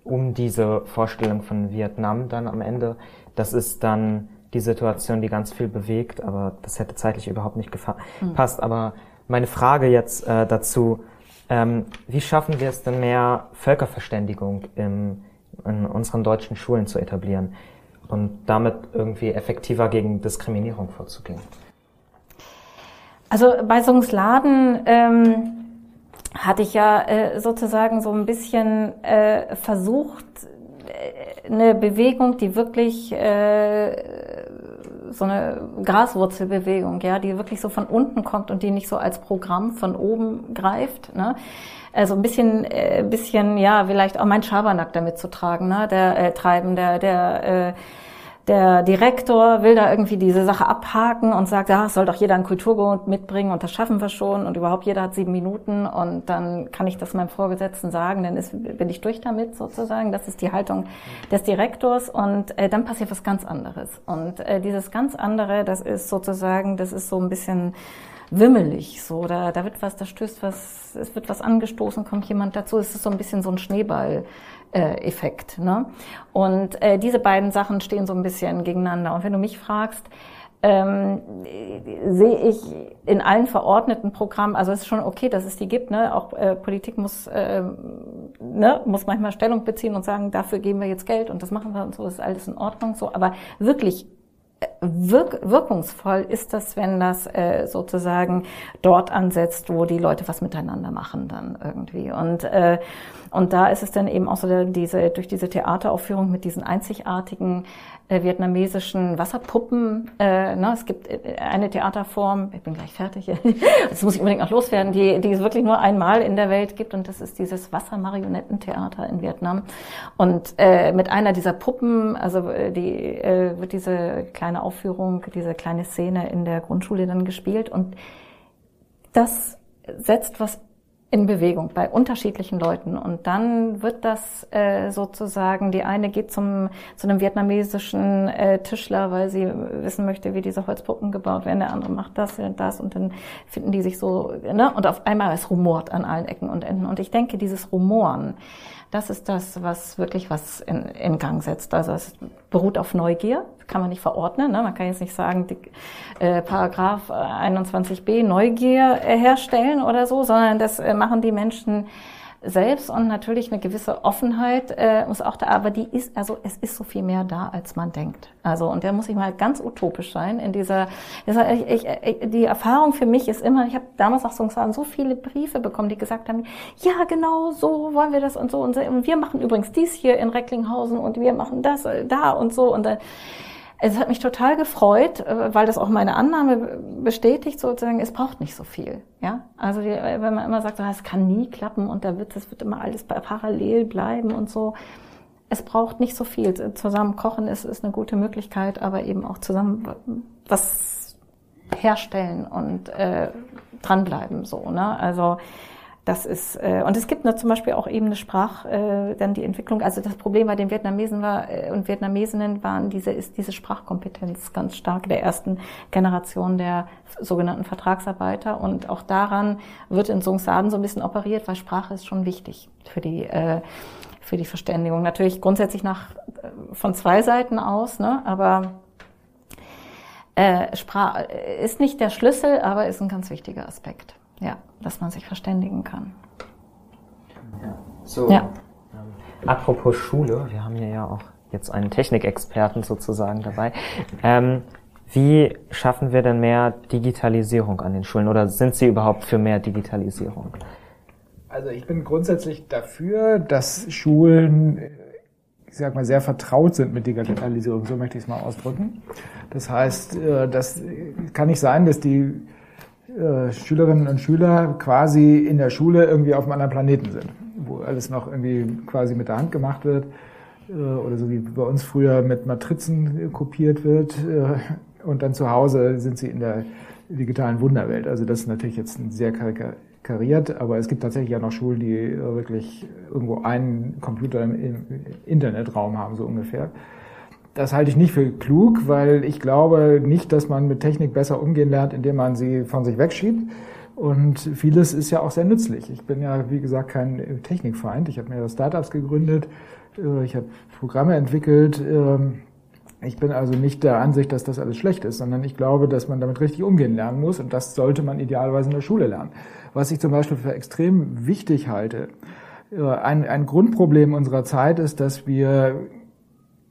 um diese Vorstellung von Vietnam dann am Ende. Das ist dann die Situation, die ganz viel bewegt, aber das hätte zeitlich überhaupt nicht gepasst. Mhm. Aber meine Frage jetzt äh, dazu, ähm, wie schaffen wir es denn mehr Völkerverständigung im, in unseren deutschen Schulen zu etablieren und damit irgendwie effektiver gegen Diskriminierung vorzugehen? Also bei Sungsladen ähm, hatte ich ja äh, sozusagen so ein bisschen äh, versucht, äh, eine Bewegung, die wirklich äh, so eine Graswurzelbewegung, ja, die wirklich so von unten kommt und die nicht so als Programm von oben greift. Ne? Also ein bisschen, äh, bisschen, ja, vielleicht auch mein Schabernack damit zu tragen, ne? der äh, treiben, der, der äh, der Direktor will da irgendwie diese Sache abhaken und sagt, ja, soll doch jeder einen Kulturgrund mitbringen und das schaffen wir schon und überhaupt jeder hat sieben Minuten und dann kann ich das meinem Vorgesetzten sagen, dann ist, bin ich durch damit sozusagen. Das ist die Haltung des Direktors und äh, dann passiert was ganz anderes. Und äh, dieses ganz andere, das ist sozusagen, das ist so ein bisschen wimmelig, so da, da wird was, da stößt was, es wird was angestoßen, kommt jemand dazu. Es ist so ein bisschen so ein Schneeball Effekt. Ne? Und äh, diese beiden Sachen stehen so ein bisschen gegeneinander. Und wenn du mich fragst, ähm, sehe ich in allen verordneten Programmen, also es ist schon okay, dass es die gibt. Ne? Auch äh, Politik muss, äh, ne? muss manchmal Stellung beziehen und sagen, dafür geben wir jetzt Geld und das machen wir und so, ist alles in Ordnung. So, aber wirklich äh, wirk wirkungsvoll ist das, wenn das äh, sozusagen dort ansetzt, wo die Leute was miteinander machen dann irgendwie. Und äh, und da ist es dann eben auch so diese durch diese Theateraufführung mit diesen einzigartigen äh, vietnamesischen Wasserpuppen. Äh, ne, es gibt äh, eine Theaterform, ich bin gleich fertig, (laughs) das muss ich unbedingt noch loswerden, die, die es wirklich nur einmal in der Welt gibt und das ist dieses Wassermarionettentheater in Vietnam. Und äh, mit einer dieser Puppen, also äh, die äh, wird diese kleine Aufführung, diese kleine Szene in der Grundschule dann gespielt und das setzt was in Bewegung bei unterschiedlichen Leuten. Und dann wird das äh, sozusagen, die eine geht zum, zu einem vietnamesischen äh, Tischler, weil sie wissen möchte, wie diese Holzpuppen gebaut werden, der andere macht das und das und dann finden die sich so, ne? und auf einmal es rumort an allen Ecken und Enden. Und ich denke, dieses Rumoren, das ist das, was wirklich was in, in Gang setzt. Also es beruht auf Neugier, kann man nicht verordnen. Ne? Man kann jetzt nicht sagen, die, äh, Paragraph 21b Neugier herstellen oder so, sondern das äh, machen die Menschen selbst und natürlich eine gewisse Offenheit äh, muss auch da, aber die ist, also es ist so viel mehr da, als man denkt. Also und der muss ich mal ganz utopisch sein in dieser, ich, ich, ich, die Erfahrung für mich ist immer, ich habe damals auch so, so viele Briefe bekommen, die gesagt haben, ja genau so wollen wir das und so und, so, und wir machen übrigens dies hier in Recklinghausen und wir machen das äh, da und so und dann es hat mich total gefreut, äh, weil das auch meine Annahme bestätigt, sozusagen, es braucht nicht so viel. Ja, also die, wenn man immer sagt, es kann nie klappen und da wird, es wird immer alles parallel bleiben und so. Es braucht nicht so viel. Zusammen kochen ist, ist eine gute Möglichkeit, aber eben auch zusammen was herstellen und äh, dranbleiben so. Ne? Also das ist, äh, und es gibt ne, zum Beispiel auch eben eine Sprach, äh, dann die Entwicklung, also das Problem bei den Vietnamesen war äh, und Vietnamesinnen waren diese, ist diese Sprachkompetenz ganz stark der ersten Generation der sogenannten Vertragsarbeiter. Und auch daran wird in Songsaden so ein bisschen operiert, weil Sprache ist schon wichtig für die, äh, für die Verständigung. Natürlich grundsätzlich nach, äh, von zwei Seiten aus, ne, aber äh, Sprache ist nicht der Schlüssel, aber ist ein ganz wichtiger Aspekt ja, dass man sich verständigen kann. Ja. So. Ja. Ähm, apropos Schule, wir haben hier ja auch jetzt einen Technikexperten sozusagen dabei. Ähm, wie schaffen wir denn mehr Digitalisierung an den Schulen oder sind Sie überhaupt für mehr Digitalisierung? Also ich bin grundsätzlich dafür, dass Schulen, ich sag mal, sehr vertraut sind mit Digitalisierung, so möchte ich es mal ausdrücken. Das heißt, äh, das kann nicht sein, dass die äh, Schülerinnen und Schüler quasi in der Schule irgendwie auf einem anderen Planeten sind, wo alles noch irgendwie quasi mit der Hand gemacht wird äh, oder so wie bei uns früher mit Matrizen kopiert wird äh, und dann zu Hause sind sie in der digitalen Wunderwelt. Also das ist natürlich jetzt sehr kariert, aber es gibt tatsächlich ja noch Schulen, die wirklich irgendwo einen Computer im Internetraum haben, so ungefähr. Das halte ich nicht für klug, weil ich glaube nicht, dass man mit Technik besser umgehen lernt, indem man sie von sich wegschiebt. Und vieles ist ja auch sehr nützlich. Ich bin ja, wie gesagt, kein Technikfeind. Ich habe mir Startups gegründet, äh, ich habe Programme entwickelt. Ähm, ich bin also nicht der Ansicht, dass das alles schlecht ist, sondern ich glaube, dass man damit richtig umgehen lernen muss und das sollte man idealerweise in der Schule lernen. Was ich zum Beispiel für extrem wichtig halte, äh, ein, ein Grundproblem unserer Zeit ist, dass wir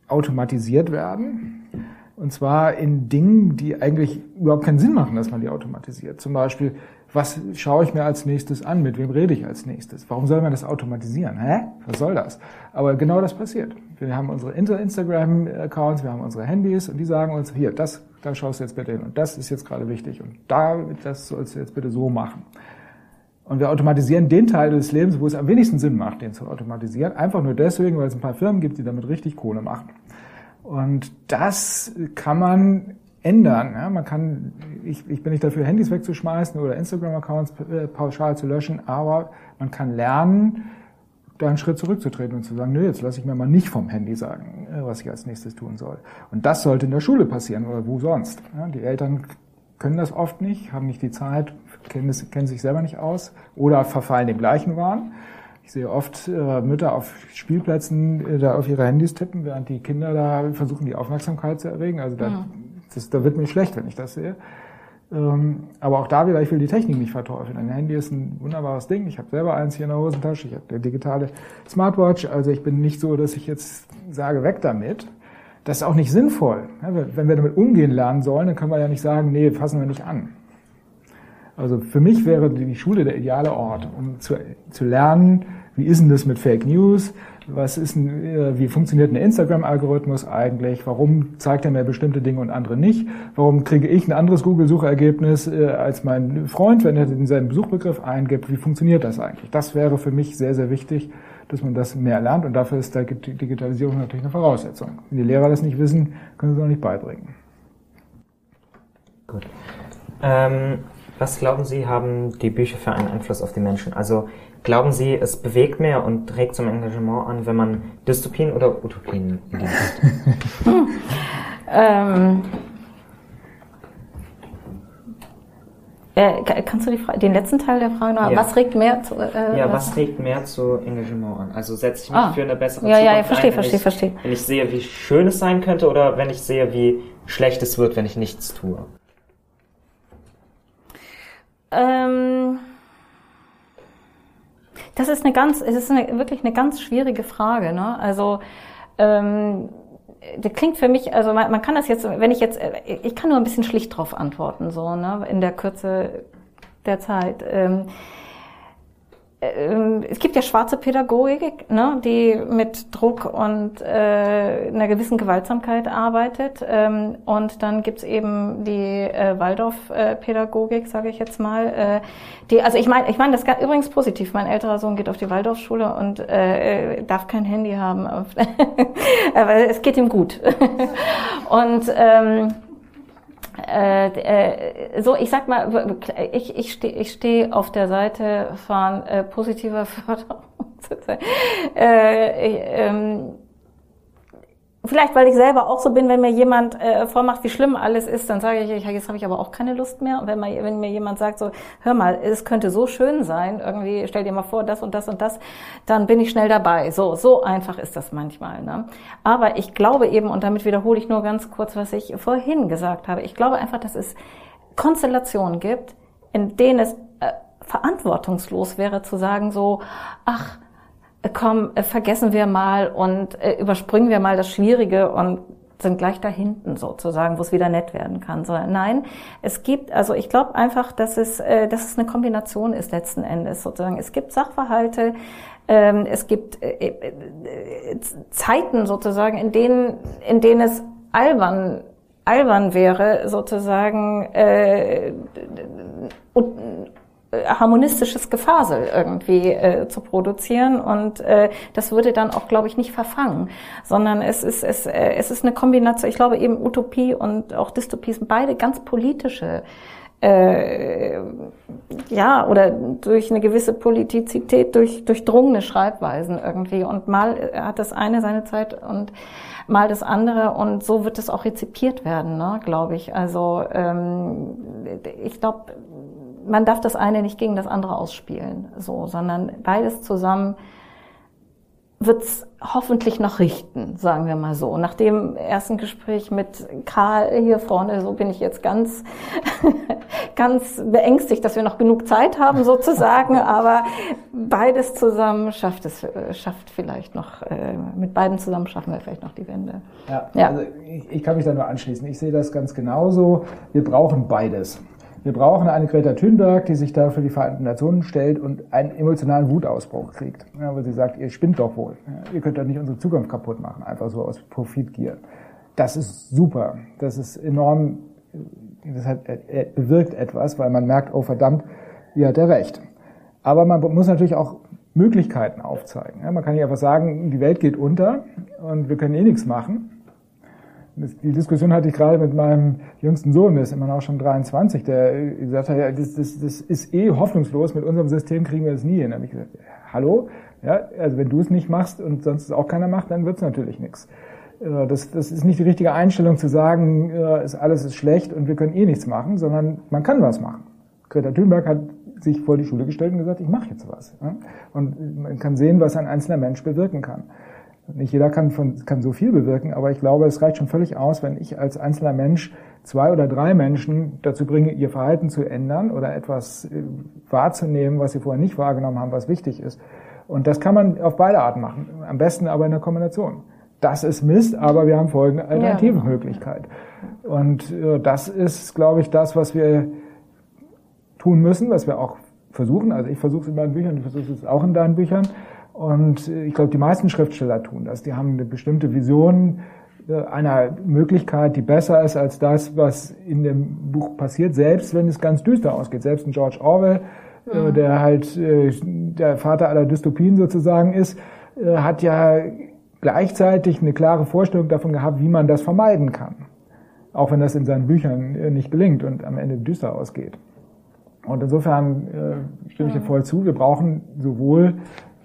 automatisiert werden. Und zwar in Dingen, die eigentlich überhaupt keinen Sinn machen, dass man die automatisiert. Zum Beispiel, was schaue ich mir als nächstes an? Mit wem rede ich als nächstes? Warum soll man das automatisieren? Hä? Was soll das? Aber genau das passiert. Wir haben unsere Instagram-Accounts, wir haben unsere Handys und die sagen uns, hier, das, da schaust du jetzt bitte hin und das ist jetzt gerade wichtig und da, das sollst du jetzt bitte so machen. Und wir automatisieren den Teil des Lebens, wo es am wenigsten Sinn macht, den zu automatisieren. Einfach nur deswegen, weil es ein paar Firmen gibt, die damit richtig Kohle machen. Und das kann man ändern. Ja, man kann, ich, ich bin nicht dafür, Handys wegzuschmeißen oder Instagram-Accounts äh, pauschal zu löschen, aber man kann lernen, da einen Schritt zurückzutreten und zu sagen, nö, jetzt lasse ich mir mal nicht vom Handy sagen, äh, was ich als nächstes tun soll. Und das sollte in der Schule passieren oder wo sonst. Ja, die Eltern können das oft nicht, haben nicht die Zeit, kennen, kennen sich selber nicht aus oder verfallen dem gleichen Wahn. Ich sehe oft äh, Mütter auf Spielplätzen äh, da auf ihre Handys tippen, während die Kinder da versuchen, die Aufmerksamkeit zu erregen. Also da mhm. das, da wird mir schlecht, wenn ich das sehe. Ähm, aber auch da wieder, ich will die Technik nicht verteufeln. Ein Handy ist ein wunderbares Ding. Ich habe selber eins hier in der Hosentasche. Ich habe eine digitale Smartwatch. Also ich bin nicht so, dass ich jetzt sage, weg damit. Das ist auch nicht sinnvoll. Wenn wir damit umgehen lernen sollen, dann können wir ja nicht sagen, nee, fassen wir nicht an. Also für mich wäre die Schule der ideale Ort, um zu, zu lernen, wie ist denn das mit Fake News? Was ist denn, äh, wie funktioniert ein Instagram-Algorithmus eigentlich? Warum zeigt er mir bestimmte Dinge und andere nicht? Warum kriege ich ein anderes Google-Suchergebnis äh, als mein Freund, wenn er in seinen Suchbegriff eingibt? Wie funktioniert das eigentlich? Das wäre für mich sehr, sehr wichtig, dass man das mehr lernt und dafür ist die Digitalisierung natürlich eine Voraussetzung. Wenn die Lehrer das nicht wissen, können sie es auch nicht beibringen. Gut. Ähm, was glauben Sie, haben die Bücher für einen Einfluss auf die Menschen? Also Glauben Sie, es bewegt mehr und regt zum Engagement an, wenn man Dystopien oder Utopien liest? (laughs) ähm, äh, kannst du die Frage, den letzten Teil der Frage noch? Ja. Was regt mehr zu? Äh, ja, was, regt mehr zu Engagement an? Also setze ich mich ah. für eine bessere ja, Zukunft Ja, ja, verstehe, ein, verstehe, ich, verstehe. Wenn ich sehe, wie schön es sein könnte oder wenn ich sehe, wie schlecht es wird, wenn ich nichts tue? Ähm das ist eine ganz, es ist eine, wirklich eine ganz schwierige Frage. Ne? Also ähm, das klingt für mich, also man, man kann das jetzt, wenn ich jetzt, ich kann nur ein bisschen schlicht drauf antworten, so ne, in der Kürze der Zeit. Ähm, es gibt ja schwarze Pädagogik, ne, die mit Druck und äh, einer gewissen Gewaltsamkeit arbeitet. Ähm, und dann gibt's eben die äh, Waldorf-Pädagogik, sage ich jetzt mal. Äh, die, also ich meine, ich meine das ist übrigens positiv. Mein älterer Sohn geht auf die Waldorfschule und äh, darf kein Handy haben, (laughs) aber es geht ihm gut. (laughs) und ähm, äh, äh, so, ich sag mal, ich, ich stehe ich steh auf der Seite von äh, positiver (laughs) Förderung. äh, ähm, Vielleicht, weil ich selber auch so bin, wenn mir jemand äh, vormacht, wie schlimm alles ist, dann sage ich, jetzt habe ich aber auch keine Lust mehr. Und wenn, mal, wenn mir jemand sagt, so, hör mal, es könnte so schön sein, irgendwie, stell dir mal vor, das und das und das, dann bin ich schnell dabei. So, so einfach ist das manchmal. Ne? Aber ich glaube eben, und damit wiederhole ich nur ganz kurz, was ich vorhin gesagt habe, ich glaube einfach, dass es Konstellationen gibt, in denen es äh, verantwortungslos wäre zu sagen so, ach, komm, äh, vergessen wir mal und äh, überspringen wir mal das Schwierige und sind gleich da hinten sozusagen, wo es wieder nett werden kann. So, nein, es gibt, also ich glaube einfach, dass es, äh, dass es eine Kombination ist letzten Endes sozusagen. Es gibt Sachverhalte, ähm, es gibt äh, äh, Zeiten sozusagen, in denen, in denen es albern albern wäre sozusagen äh, äh, harmonistisches Gefasel irgendwie äh, zu produzieren und äh, das würde dann auch, glaube ich, nicht verfangen, sondern es ist es, äh, es ist eine Kombination. Ich glaube eben Utopie und auch Dystopie sind beide ganz politische äh, ja, oder durch eine gewisse Politizität, durch durchdrungene Schreibweisen irgendwie. Und mal hat das eine seine Zeit und mal das andere und so wird es auch rezipiert werden, ne, glaube ich. Also ähm, ich glaube, man darf das eine nicht gegen das andere ausspielen, so, sondern beides zusammen wird's hoffentlich noch richten, sagen wir mal so. Nach dem ersten Gespräch mit Karl hier vorne, so bin ich jetzt ganz, (laughs) ganz beängstigt, dass wir noch genug Zeit haben sozusagen, (laughs) aber beides zusammen schafft es, schafft vielleicht noch, äh, mit beiden zusammen schaffen wir vielleicht noch die Wende. Ja, ja. also ich, ich kann mich da nur anschließen. Ich sehe das ganz genauso. Wir brauchen beides. Wir brauchen eine Greta Thunberg, die sich da für die Vereinten Nationen stellt und einen emotionalen Wutausbruch kriegt. Ja, weil sie sagt, ihr spinnt doch wohl. Ja, ihr könnt doch nicht unsere Zukunft kaputt machen, einfach so aus Profitgier. Das ist super. Das ist enorm, das hat, bewirkt etwas, weil man merkt, oh verdammt, ihr hat er recht. Aber man muss natürlich auch Möglichkeiten aufzeigen. Ja, man kann nicht einfach sagen, die Welt geht unter und wir können eh nichts machen die Diskussion hatte ich gerade mit meinem jüngsten Sohn, der ist immer noch schon 23, der gesagt hat, ja, das, das, das ist eh hoffnungslos, mit unserem System kriegen wir das nie hin. Da habe ich gesagt, hallo? Ja, also wenn du es nicht machst und sonst auch keiner macht, dann wird es natürlich nichts. Äh, das, das ist nicht die richtige Einstellung zu sagen, äh, ist, alles ist schlecht und wir können eh nichts machen, sondern man kann was machen. Greta Thunberg hat sich vor die Schule gestellt und gesagt, ich mache jetzt was. Und man kann sehen, was ein einzelner Mensch bewirken kann. Nicht jeder kann, von, kann so viel bewirken, aber ich glaube, es reicht schon völlig aus, wenn ich als einzelner Mensch zwei oder drei Menschen dazu bringe, ihr Verhalten zu ändern oder etwas äh, wahrzunehmen, was sie vorher nicht wahrgenommen haben, was wichtig ist. Und das kann man auf beide Arten machen. Am besten aber in der Kombination. Das ist Mist, aber wir haben folgende Alternativmöglichkeit. Und äh, das ist, glaube ich, das, was wir tun müssen, was wir auch versuchen. Also ich versuche es in meinen Büchern, du versuchst es auch in deinen Büchern. Und äh, ich glaube, die meisten Schriftsteller tun das. Die haben eine bestimmte Vision äh, einer Möglichkeit, die besser ist als das, was in dem Buch passiert, selbst wenn es ganz düster ausgeht. Selbst ein George Orwell, mhm. der halt der Vater aller Dystopien sozusagen ist, hat ja gleichzeitig eine klare Vorstellung davon gehabt, wie man das vermeiden kann. Auch wenn das in seinen Büchern nicht gelingt und am Ende düster ausgeht. Und insofern äh, stimme ich dir voll zu, wir brauchen sowohl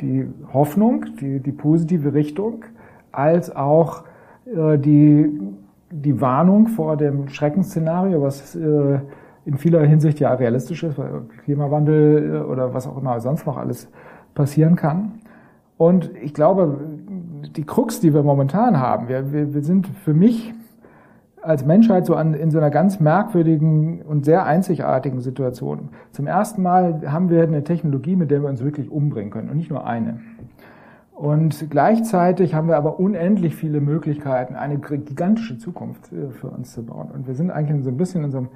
die Hoffnung, die, die positive Richtung, als auch äh, die, die Warnung vor dem Schreckensszenario, was äh, in vieler Hinsicht ja realistisch ist, weil Klimawandel äh, oder was auch immer sonst noch alles passieren kann. Und ich glaube, die Krux, die wir momentan haben, wir, wir, wir sind für mich als Menschheit so an, in so einer ganz merkwürdigen und sehr einzigartigen Situation. Zum ersten Mal haben wir eine Technologie, mit der wir uns wirklich umbringen können und nicht nur eine. Und gleichzeitig haben wir aber unendlich viele Möglichkeiten, eine gigantische Zukunft äh, für uns zu bauen. Und wir sind eigentlich so ein bisschen in so einem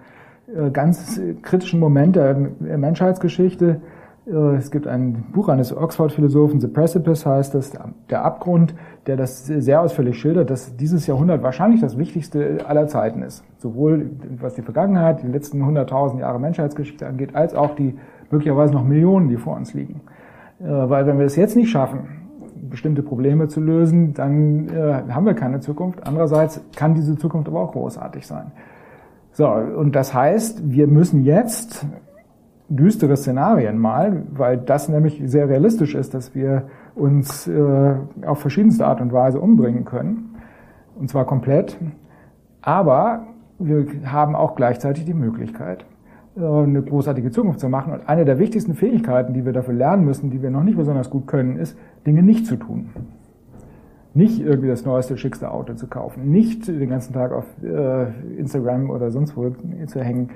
äh, ganz kritischen Moment der Menschheitsgeschichte, es gibt ein Buch eines Oxford-Philosophen, The Precipice heißt das, der Abgrund, der das sehr ausführlich schildert, dass dieses Jahrhundert wahrscheinlich das wichtigste aller Zeiten ist. Sowohl was die Vergangenheit, die letzten 100.000 Jahre Menschheitsgeschichte angeht, als auch die möglicherweise noch Millionen, die vor uns liegen. Äh, weil wenn wir es jetzt nicht schaffen, bestimmte Probleme zu lösen, dann äh, haben wir keine Zukunft. Andererseits kann diese Zukunft aber auch großartig sein. So, und das heißt, wir müssen jetzt düstere Szenarien mal, weil das nämlich sehr realistisch ist, dass wir uns äh, auf verschiedenste Art und Weise umbringen können, und zwar komplett. Aber wir haben auch gleichzeitig die Möglichkeit, äh, eine großartige Zukunft zu machen. Und eine der wichtigsten Fähigkeiten, die wir dafür lernen müssen, die wir noch nicht besonders gut können, ist, Dinge nicht zu tun. Nicht irgendwie das neueste, schickste Auto zu kaufen, nicht den ganzen Tag auf äh, Instagram oder sonst wo zu hängen,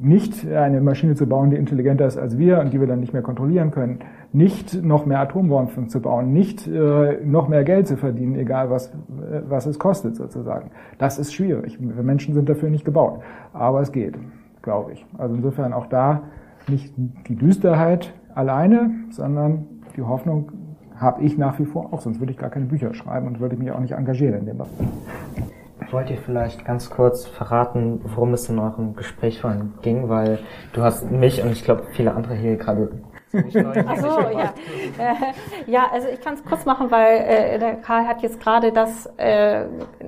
nicht eine Maschine zu bauen, die intelligenter ist als wir und die wir dann nicht mehr kontrollieren können, nicht noch mehr Atombomben zu bauen, nicht äh, noch mehr Geld zu verdienen, egal was, äh, was es kostet sozusagen. Das ist schwierig. Wir Menschen sind dafür nicht gebaut. Aber es geht, glaube ich. Also insofern auch da nicht die Düsterheit alleine, sondern die Hoffnung habe ich nach wie vor auch, sonst würde ich gar keine Bücher schreiben und würde mich auch nicht engagieren in dem Bereich. Wollt ihr vielleicht ganz kurz verraten, worum es in eurem Gespräch vorhin ging? Weil du hast mich und ich glaube viele andere hier gerade (laughs) Ach so, ja. Äh, ja, also ich kann es kurz machen, weil äh, der Karl hat jetzt gerade das äh,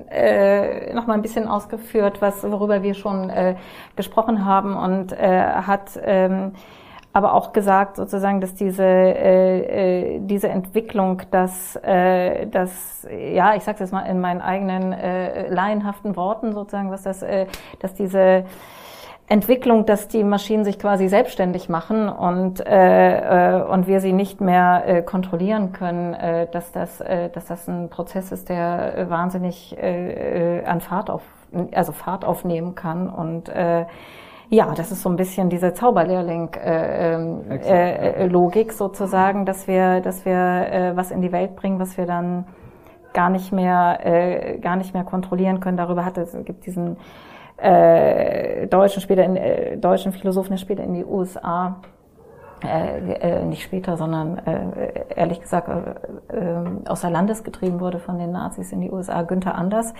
äh, nochmal ein bisschen ausgeführt, was worüber wir schon äh, gesprochen haben und äh, hat ähm, aber auch gesagt sozusagen, dass diese äh, äh, diese Entwicklung, dass äh, dass ja, ich sage jetzt mal in meinen eigenen äh, laienhaften Worten sozusagen, was das, äh, dass diese Entwicklung, dass die Maschinen sich quasi selbstständig machen und äh, äh, und wir sie nicht mehr äh, kontrollieren können, äh, dass das äh, dass das ein Prozess ist, der äh, wahnsinnig äh, äh an Fahrt auf also Fahrt aufnehmen kann und äh, ja, das ist so ein bisschen diese Zauberlehrling-Logik äh, ähm, äh, äh, sozusagen, dass wir, dass wir äh, was in die Welt bringen, was wir dann gar nicht mehr, äh, gar nicht mehr kontrollieren können. Darüber hat es gibt diesen äh, deutschen später in, äh, deutschen Philosophen, der später in die USA äh, äh, nicht später, sondern äh, ehrlich gesagt äh, äh, außer Landes getrieben wurde von den Nazis in die USA, Günther Anders,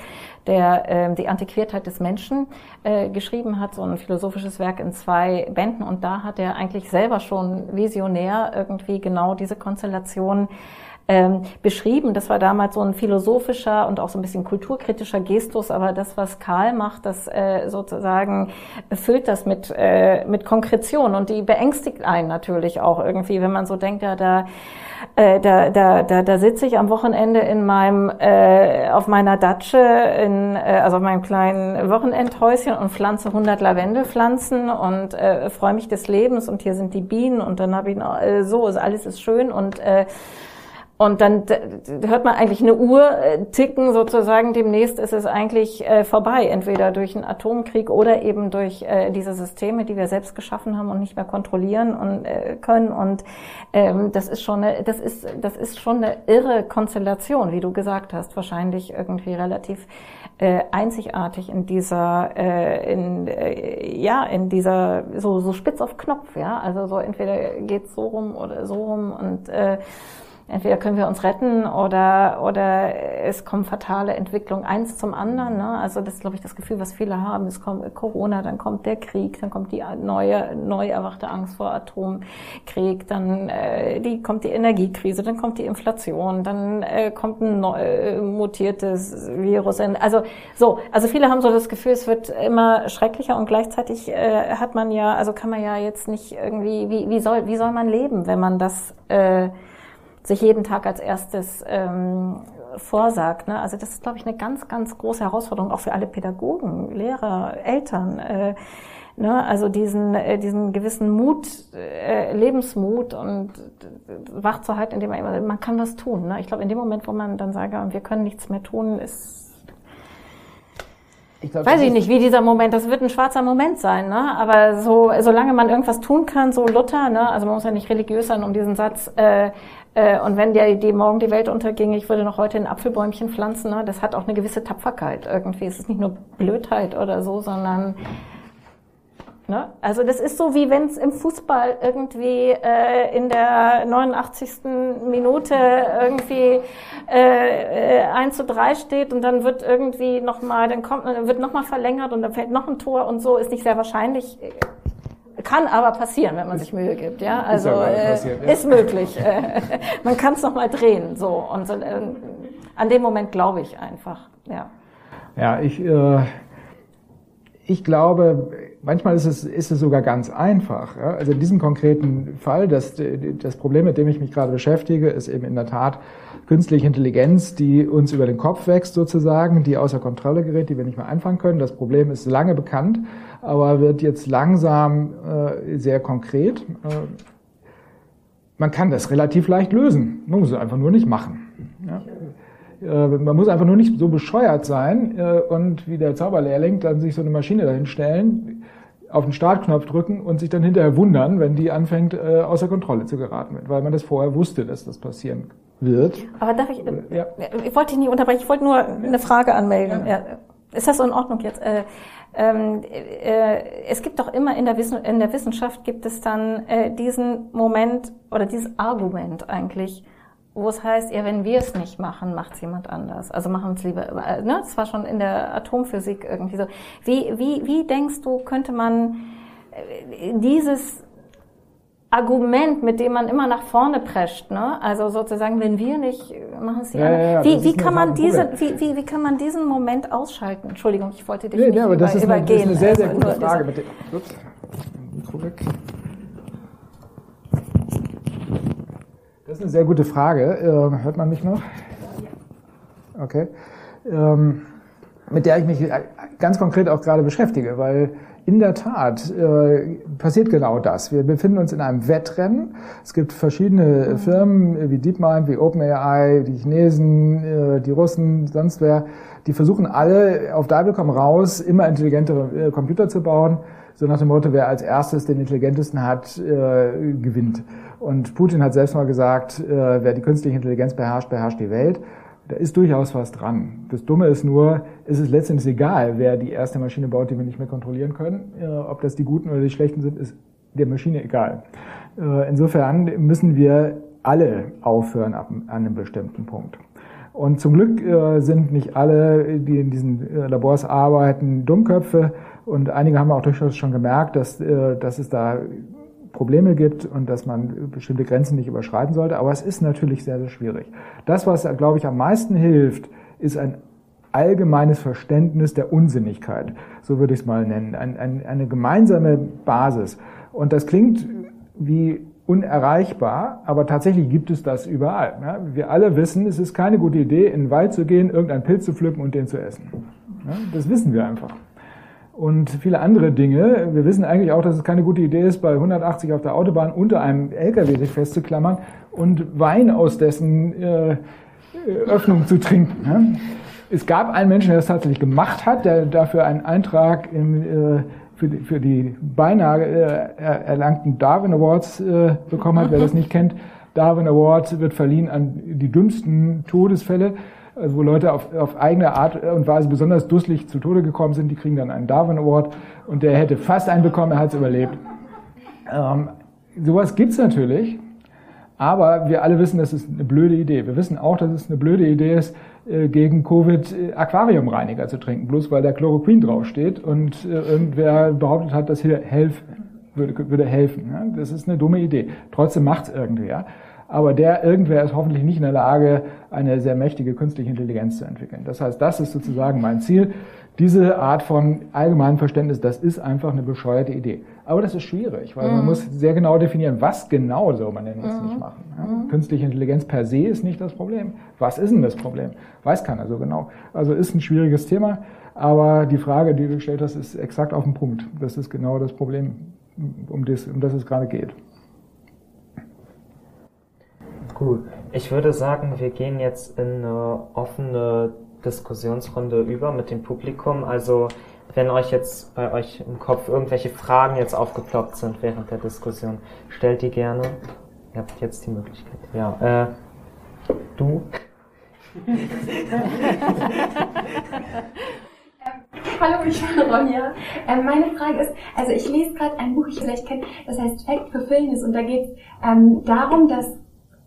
der äh, die Antiquiertheit des Menschen äh, geschrieben hat, so ein philosophisches Werk in zwei Bänden. Und da hat er eigentlich selber schon visionär irgendwie genau diese Konstellation ähm, beschrieben. Das war damals so ein philosophischer und auch so ein bisschen kulturkritischer Gestus, aber das, was Karl macht, das äh, sozusagen füllt das mit, äh, mit Konkretion. Und die beängstigt einen natürlich auch irgendwie, wenn man so denkt, ja, da äh, da, da, da, da sitze ich am Wochenende in meinem, äh, auf meiner Datsche, in, äh, also auf meinem kleinen Wochenendhäuschen und pflanze 100 Lavendelpflanzen und äh, freue mich des Lebens. Und hier sind die Bienen. Und dann habe ich noch, äh, so, alles ist schön. Und äh, Und dann hört man eigentlich eine Uhr äh, ticken sozusagen. Demnächst ist es eigentlich äh, vorbei, entweder durch einen Atomkrieg oder eben durch äh, diese Systeme, die wir selbst geschaffen haben und nicht mehr kontrollieren und können. Und ähm, das ist schon eine, das ist das ist schon eine irre Konstellation, wie du gesagt hast. Wahrscheinlich irgendwie relativ einzigartig in dieser in ja in dieser so so spitz auf Knopf ja also so entweder geht's so rum oder so rum und entweder können wir uns retten oder, oder es kommen fatale Entwicklungen eins zum anderen. Ne? Also das ist, glaube ich, das Gefühl, was viele haben. Es kommt Corona, dann kommt der Krieg, dann kommt die neue, neu erwachte Angst vor Atomkrieg, dann äh, die, kommt die Energiekrise, dann kommt die Inflation, dann äh, kommt ein neu, äh, mutiertes Virus. Also so, also viele haben so das Gefühl, es wird immer schrecklicher und gleichzeitig äh, hat man ja, also kann man ja jetzt nicht irgendwie, wie, wie soll, wie soll man leben, wenn man das äh, sich jeden Tag als erstes ähm, vorsagt. Ne? Also das ist, glaube ich, eine ganz, ganz große Herausforderung auch für alle Pädagogen, Lehrer, Eltern. Äh, ne? Also diesen, äh, diesen gewissen Mut, äh, Lebensmut und äh, wach zu halten, indem man immer, man kann was tun. Ne? Ich glaube, in dem Moment, wo man dann sage, wir können nichts mehr tun, ist ich glaub, Weiß ich nicht, wie dieser Moment, das wird ein schwarzer Moment sein, ne? aber so, solange man irgendwas tun kann, so Luther, ne? also man muss ja nicht religiös sein, um diesen Satz äh, äh, und wenn der die morgen die Welt unterginge, ich würde noch heute ein Apfelbäumchen pflanzen, ne? das hat auch eine gewisse Tapferkeit irgendwie. Es ist nicht nur Blödheit oder so, sondern Ne? Also das ist so, wie wenn es im Fußball irgendwie äh, in der 89. Minute irgendwie äh, äh, 1 zu 3 steht und dann wird irgendwie nochmal, dann kommt, dann wird nochmal verlängert und dann fällt noch ein Tor und so, ist nicht sehr wahrscheinlich. Kann aber passieren, wenn man sich Mühe gibt, ja. Also ist, äh, ja. ist möglich. Äh, (laughs) man kann es noch mal drehen, so und so, äh, an dem Moment glaube ich einfach, ja. Ja, ich äh, ich glaube, manchmal ist es, ist es sogar ganz einfach. Ja? Also in diesem konkreten Fall, das, das Problem, mit dem ich mich gerade beschäftige, ist eben in der Tat künstliche Intelligenz, die uns über den Kopf wächst sozusagen, die außer Kontrolle gerät, die wir nicht mehr einfangen können. Das Problem ist lange bekannt, aber wird jetzt langsam äh, sehr konkret. Äh, man kann das relativ leicht lösen. Man muss es einfach nur nicht machen. Ja? Äh, man muss einfach nur nicht so bescheuert sein äh, und wie der Zauberlehrling dann sich so eine Maschine dahin stellen, auf den Startknopf drücken und sich dann hinterher wundern, wenn die anfängt, äh, außer Kontrolle zu geraten, weil man das vorher wusste, dass das passieren wird. Aber darf ich, ja. ich wollte dich nicht unterbrechen, ich wollte nur eine Frage anmelden. Ja. Ist das so in Ordnung jetzt? Ähm, es gibt doch immer in der, in der Wissenschaft gibt es dann diesen Moment oder dieses Argument eigentlich, wo es heißt, ja, wenn wir es nicht machen, macht es jemand anders. Also machen es lieber, äh, ne? Das war schon in der Atomphysik irgendwie so. Wie, wie, wie denkst du, könnte man äh, dieses Argument, mit dem man immer nach vorne prescht, ne? Also sozusagen, wenn wir nicht, machen es die ja, anderen. Ja, wie, wie kann man diese, wie, wie, wie kann man diesen Moment ausschalten? Entschuldigung, ich wollte dich nee, nicht ja, aber über, das ist eine, übergehen. Das ist eine sehr, sehr gute Frage. Mit dem, ups, Mikro weg. Das ist eine sehr gute Frage. Ähm, hört man mich noch? Okay. Ähm, mit der ich mich ganz konkret auch gerade beschäftige, weil in der Tat äh, passiert genau das. Wir befinden uns in einem Wettrennen. Es gibt verschiedene Firmen wie DeepMind, wie OpenAI, die Chinesen, äh, die Russen, sonst wer, die versuchen alle auf Deibel komm raus, immer intelligentere äh, Computer zu bauen. So nach dem Motto, wer als erstes den intelligentesten hat, äh, gewinnt. Und Putin hat selbst mal gesagt, äh, wer die künstliche Intelligenz beherrscht, beherrscht die Welt. Da ist durchaus was dran. Das Dumme ist nur, es ist letztendlich egal, wer die erste Maschine baut, die wir nicht mehr kontrollieren können. Äh, ob das die Guten oder die Schlechten sind, ist der Maschine egal. Äh, insofern müssen wir alle aufhören ab, an einem bestimmten Punkt. Und zum Glück äh, sind nicht alle, die in diesen äh, Labors arbeiten, Dummköpfe. Und einige haben auch durchaus schon gemerkt, dass, äh, dass es da Probleme gibt und dass man bestimmte Grenzen nicht überschreiten sollte. Aber es ist natürlich sehr, sehr schwierig. Das, was, glaube ich, am meisten hilft, ist ein allgemeines Verständnis der Unsinnigkeit. So würde ich es mal nennen. Ein, ein, eine gemeinsame Basis. Und das klingt wie unerreichbar, aber tatsächlich gibt es das überall. Ja, wir alle wissen, es ist keine gute Idee, in den Wald zu gehen, irgendeinen Pilz zu pflücken und den zu essen. Ja, das wissen wir einfach. Und viele andere Dinge. Wir wissen eigentlich auch, dass es keine gute Idee ist, bei 180 auf der Autobahn unter einem LKW sich festzuklammern und Wein aus dessen äh, Öffnung zu trinken. Ne? Es gab einen Menschen, der das tatsächlich gemacht hat, der dafür einen Eintrag im, äh, für, die, für die beinahe äh, erlangten Darwin Awards äh, bekommen hat. Wer das nicht kennt, Darwin Award wird verliehen an die dümmsten Todesfälle, also wo Leute auf, auf eigene Art und Weise besonders dusselig zu Tode gekommen sind, die kriegen dann einen Darwin Award und der hätte fast einen bekommen, er hat es überlebt. Ähm, sowas gibt's natürlich, aber wir alle wissen, das ist eine blöde Idee. Wir wissen auch, dass es eine blöde Idee ist, äh, gegen Covid äh, Aquariumreiniger zu trinken, bloß weil da Chloroquin draufsteht und äh, irgendwer behauptet hat, das hier helf, würde, würde helfen. Das ist eine dumme Idee. Trotzdem macht's irgendwer. Aber der irgendwer ist hoffentlich nicht in der Lage, eine sehr mächtige künstliche Intelligenz zu entwickeln. Das heißt, das ist sozusagen mein Ziel. Diese Art von allgemeinem Verständnis, das ist einfach eine bescheuerte Idee. Aber das ist schwierig, weil mhm. man muss sehr genau definieren, was genau soll man denn jetzt mhm. nicht machen. Ja? Mhm. Künstliche Intelligenz per se ist nicht das Problem. Was ist denn das Problem? Weiß keiner so genau. Also ist ein schwieriges Thema, aber die Frage, die du gestellt hast, ist exakt auf den Punkt. Das ist genau das Problem, um das, um das es gerade geht. Gut, ich würde sagen, wir gehen jetzt in eine offene Diskussionsrunde über mit dem Publikum. Also wenn euch jetzt bei euch im Kopf irgendwelche Fragen jetzt aufgeploppt sind während der Diskussion, stellt die gerne. Ihr habt jetzt die Möglichkeit. Ja, äh, du? (laughs) Hallo, ich bin Ronja. Ähm, meine Frage ist, also ich lese gerade ein Buch, ich vielleicht kennt, das heißt Fact for Fulfillness und da geht es ähm, darum, dass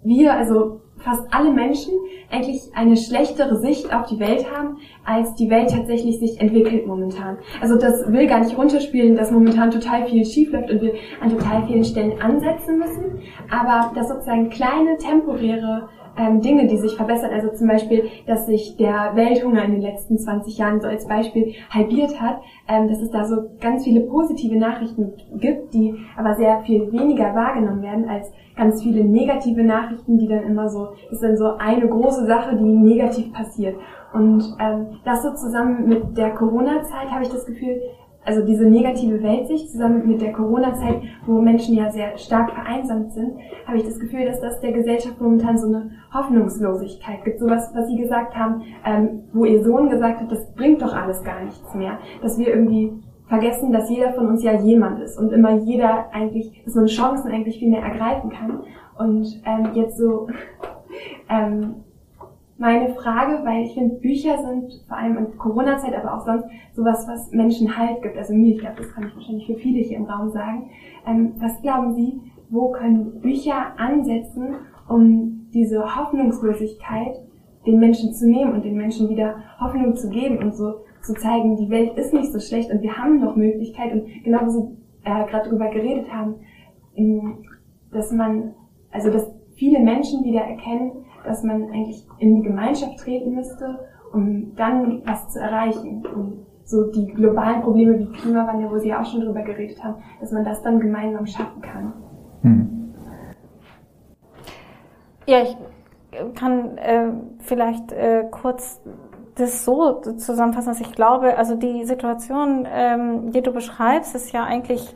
wir, also fast alle Menschen eigentlich eine schlechtere Sicht auf die Welt haben, als die Welt tatsächlich sich entwickelt momentan. Also das will gar nicht runterspielen, dass momentan total viel schief läuft und wir an total vielen Stellen ansetzen müssen, aber dass sozusagen kleine temporäre ähm, Dinge, die sich verbessern. Also zum Beispiel, dass sich der Welthunger in den letzten 20 Jahren so als Beispiel halbiert hat, ähm, dass es da so ganz viele positive Nachrichten gibt, die aber sehr viel weniger wahrgenommen werden als ganz viele negative Nachrichten, die dann immer so, ist dann so eine große Sache, die negativ passiert. Und ähm, das so zusammen mit der Corona-Zeit habe ich das Gefühl, also diese negative Weltsicht zusammen mit der Corona-Zeit, wo Menschen ja sehr stark vereinsamt sind, habe ich das Gefühl, dass das der Gesellschaft momentan so eine Hoffnungslosigkeit gibt. So was, was Sie gesagt haben, ähm, wo Ihr Sohn gesagt hat, das bringt doch alles gar nichts mehr. Dass wir irgendwie vergessen, dass jeder von uns ja jemand ist und immer jeder eigentlich, dass man Chancen eigentlich viel mehr ergreifen kann. Und ähm, jetzt so (laughs) ähm, meine Frage, weil ich finde, Bücher sind vor allem in Corona-Zeit, aber auch sonst sowas, was Menschen Halt gibt. Also mir, ich glaube, das kann ich wahrscheinlich für viele hier im Raum sagen. Ähm, was glauben Sie, wo können Bücher ansetzen, um diese Hoffnungslosigkeit den Menschen zu nehmen und den Menschen wieder Hoffnung zu geben und so zu zeigen, die Welt ist nicht so schlecht und wir haben noch Möglichkeit und genau wie Sie äh, gerade darüber geredet haben, dass man, also dass viele Menschen wieder erkennen, dass man eigentlich in die Gemeinschaft treten müsste, um dann was zu erreichen. Und so die globalen Probleme wie Klimawandel, wo Sie auch schon drüber geredet haben, dass man das dann gemeinsam schaffen kann. Hm. Ja, ich kann äh, vielleicht äh, kurz das so zusammenfassen, dass ich glaube, also die Situation, ähm, die du beschreibst, ist ja eigentlich,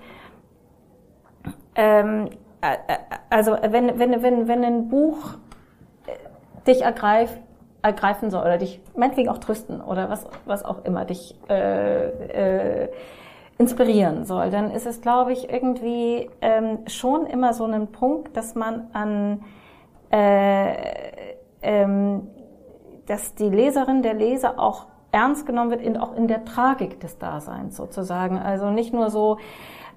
ähm, äh, äh also wenn, wenn, wenn, wenn ein Buch äh, dich ergreift, ergreifen soll oder dich meinetwegen auch trösten oder was, was auch immer dich äh, äh, inspirieren soll, dann ist es, glaube ich, irgendwie ähm, schon immer so ein Punkt, dass man an äh, ähm, dass die Leserin, der Leser auch ernst genommen wird, in, auch in der Tragik des Daseins sozusagen. Also nicht nur so,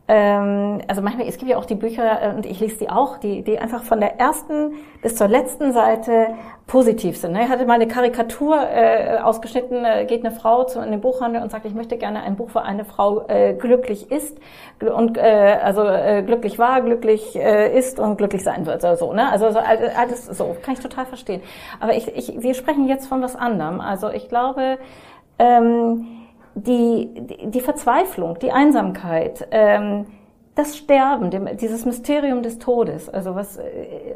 ähm, also manchmal, es gibt ja auch die Bücher, äh, und ich lese die auch, die, die einfach von der ersten bis zur letzten Seite positiv sind. Ne? Ich hatte mal eine Karikatur äh, ausgeschnitten, äh, geht eine Frau zu in den Buchhandel und sagt, ich möchte gerne ein Buch, wo eine Frau äh, glücklich ist und äh, also äh, glücklich war, glücklich äh, ist und glücklich sein wird. Also, so, ne? also so, alles so, kann ich total verstehen. Aber ich, ich, wir sprechen jetzt von was anderem. Also ich glaube, ähm, die, die Verzweiflung, die Einsamkeit, ähm, das Sterben, dem, dieses Mysterium des Todes, also was,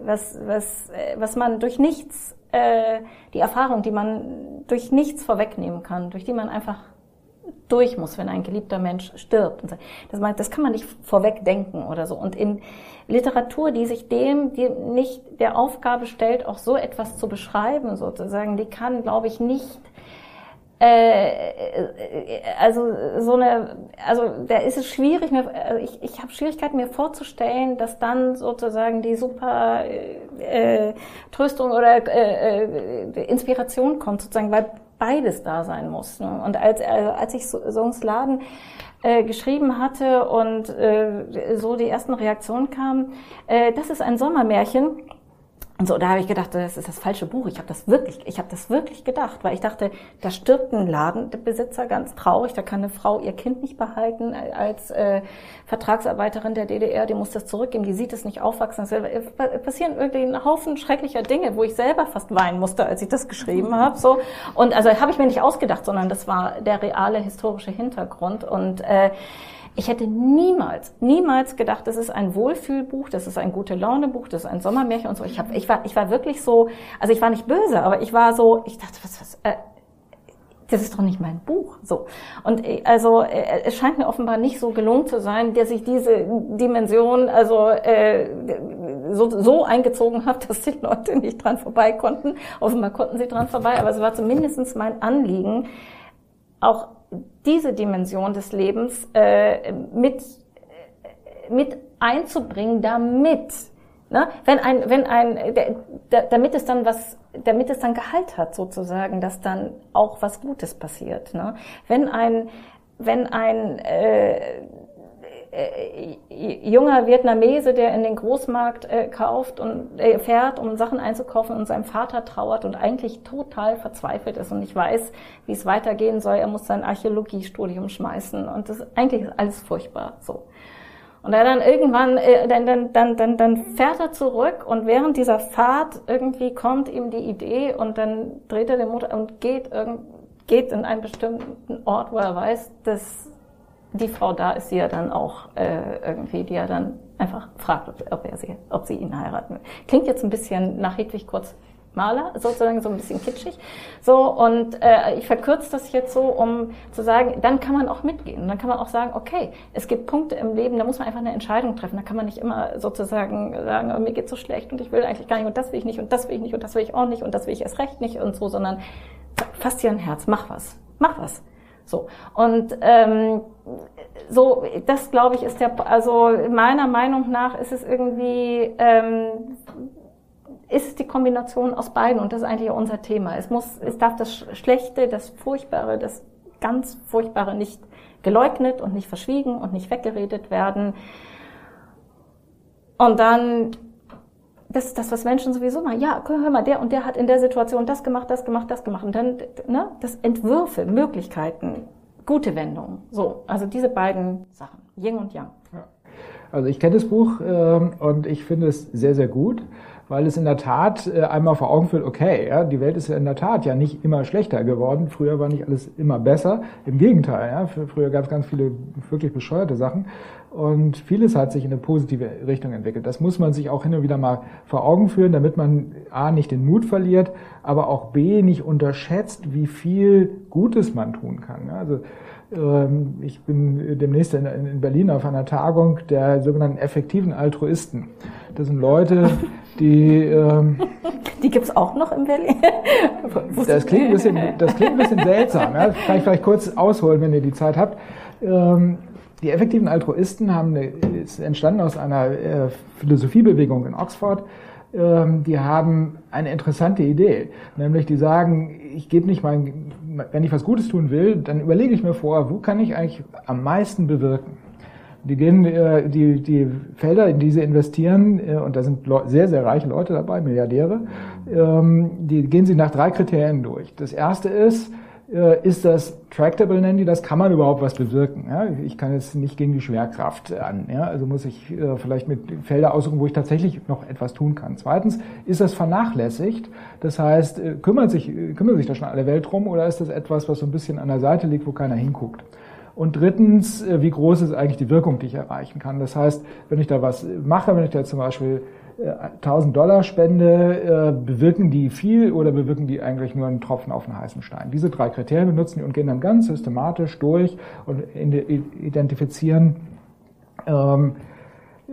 was, was, was man durch nichts, äh, die Erfahrung, die man durch nichts vorwegnehmen kann, durch die man einfach durch muss, wenn ein geliebter Mensch stirbt. Das, das kann man nicht vorweg denken oder so. Und in Literatur, die sich dem die nicht der Aufgabe stellt, auch so etwas zu beschreiben, sozusagen, die kann, glaube ich, nicht äh, also so eine, also da ist es schwierig, mir, also ich, ich habe Schwierigkeiten mir vorzustellen, dass dann sozusagen die super äh, Tröstung oder äh, äh, Inspiration kommt, sozusagen, weil beides da sein muss. Ne? Und als, also als ich so, so ins Laden äh, geschrieben hatte und äh, so die ersten Reaktionen kamen, äh, das ist ein Sommermärchen, und so, da habe ich gedacht, das ist das falsche Buch. Ich habe das wirklich, ich habe das wirklich gedacht, weil ich dachte, da stirbt ein Ladenbesitzer ganz traurig, da kann eine Frau ihr Kind nicht behalten als äh, Vertragsarbeiterin der DDR, die muss das zurückgeben, die sieht es nicht aufwachsen. Es äh, passieren irgendwie ein Haufen schrecklicher Dinge, wo ich selber fast weinen musste, als ich das geschrieben (laughs) habe. So und also habe ich mir nicht ausgedacht, sondern das war der reale historische Hintergrund und äh, ich hätte niemals, niemals gedacht, das ist ein Wohlfühlbuch, das ist ein gute Launebuch, das ist ein Sommermärchen und so. Ich, hab, ich, war, ich war wirklich so, also ich war nicht böse, aber ich war so, ich dachte, was, was, äh, das ist doch nicht mein Buch. So. Und äh, also äh, es scheint mir offenbar nicht so gelungen zu sein, dass ich diese Dimension also äh, so, so eingezogen habe, (laughs) dass die Leute nicht dran vorbei konnten. Offenbar konnten sie dran vorbei, aber es war zumindestens mein Anliegen, auch diese Dimension des Lebens äh, mit, mit einzubringen, damit, ne, wenn ein, wenn ein, damit es dann was, damit es dann Gehalt hat sozusagen, dass dann auch was Gutes passiert. Ne? Wenn ein, wenn ein äh, junger Vietnamese, der in den Großmarkt äh, kauft und äh, fährt, um Sachen einzukaufen und seinem Vater trauert und eigentlich total verzweifelt ist und nicht weiß, wie es weitergehen soll. Er muss sein Archäologiestudium schmeißen und das eigentlich ist alles furchtbar so. Und er dann irgendwann, äh, dann, dann, dann, dann, dann fährt er zurück und während dieser Fahrt irgendwie kommt ihm die Idee und dann dreht er den Motor und geht, irgend, geht in einen bestimmten Ort, wo er weiß, dass die Frau da ist, die ja dann auch äh, irgendwie, die ja dann einfach fragt, ob, er sie, ob sie ihn heiraten will. Klingt jetzt ein bisschen nach Hedwig kurz Maler, sozusagen so ein bisschen kitschig. So, und äh, ich verkürze das jetzt so, um zu sagen, dann kann man auch mitgehen. Dann kann man auch sagen, okay, es gibt Punkte im Leben, da muss man einfach eine Entscheidung treffen. Da kann man nicht immer sozusagen sagen, oh, mir geht's so schlecht und ich will eigentlich gar nicht und das will ich nicht und das will ich nicht und das will ich auch nicht und das will ich erst recht nicht und so, sondern fass dir ein Herz, mach was, mach was. So. Und ähm, so, das glaube ich ist der, also meiner Meinung nach ist es irgendwie, ähm, ist die Kombination aus beiden und das ist eigentlich unser Thema. Es muss, es darf das Schlechte, das Furchtbare, das ganz Furchtbare nicht geleugnet und nicht verschwiegen und nicht weggeredet werden. Und dann, das ist das, was Menschen sowieso machen. Ja, hör mal, der und der hat in der Situation das gemacht, das gemacht, das gemacht. Und dann, ne, das Entwürfe, Möglichkeiten, gute Wendung. So, also diese beiden Sachen, Yin und Yang. Also ich kenne das Buch äh, und ich finde es sehr, sehr gut, weil es in der Tat äh, einmal vor Augen führt, okay, ja, die Welt ist ja in der Tat ja nicht immer schlechter geworden. Früher war nicht alles immer besser. Im Gegenteil, ja, früher gab es ganz viele wirklich bescheuerte Sachen. Und vieles hat sich in eine positive Richtung entwickelt. Das muss man sich auch hin und wieder mal vor Augen führen, damit man A nicht den Mut verliert, aber auch B nicht unterschätzt, wie viel Gutes man tun kann. Also ähm, ich bin demnächst in Berlin auf einer Tagung der sogenannten effektiven Altruisten. Das sind Leute, die... Ähm, (laughs) die gibt's auch noch in Berlin? (laughs) das, klingt ein bisschen, das klingt ein bisschen seltsam. Ja? Kann ich vielleicht kurz ausholen, wenn ihr die Zeit habt. Ähm, die effektiven Altruisten haben eine, ist entstanden aus einer äh, Philosophiebewegung in Oxford. Ähm, die haben eine interessante Idee, nämlich die sagen, ich gebe nicht mein, wenn ich was Gutes tun will, dann überlege ich mir vor, wo kann ich eigentlich am meisten bewirken. Die gehen äh, die die Felder, in die sie investieren, äh, und da sind sehr sehr reiche Leute dabei, Milliardäre, ähm, die gehen sie nach drei Kriterien durch. Das erste ist ist das tractable, nennen die das, kann man überhaupt was bewirken. Ja? Ich kann jetzt nicht gegen die Schwerkraft an. Ja? Also muss ich äh, vielleicht mit Felder aussuchen, wo ich tatsächlich noch etwas tun kann. Zweitens, ist das vernachlässigt? Das heißt, äh, kümmert sich, kümmert sich da schon alle Welt drum oder ist das etwas, was so ein bisschen an der Seite liegt, wo keiner hinguckt? Und drittens, äh, wie groß ist eigentlich die Wirkung, die ich erreichen kann? Das heißt, wenn ich da was mache, wenn ich da zum Beispiel 1000 äh, Dollar spende, äh, bewirken die viel oder bewirken die eigentlich nur einen Tropfen auf einen heißen Stein? Diese drei Kriterien benutzen die und gehen dann ganz systematisch durch und identifizieren ähm,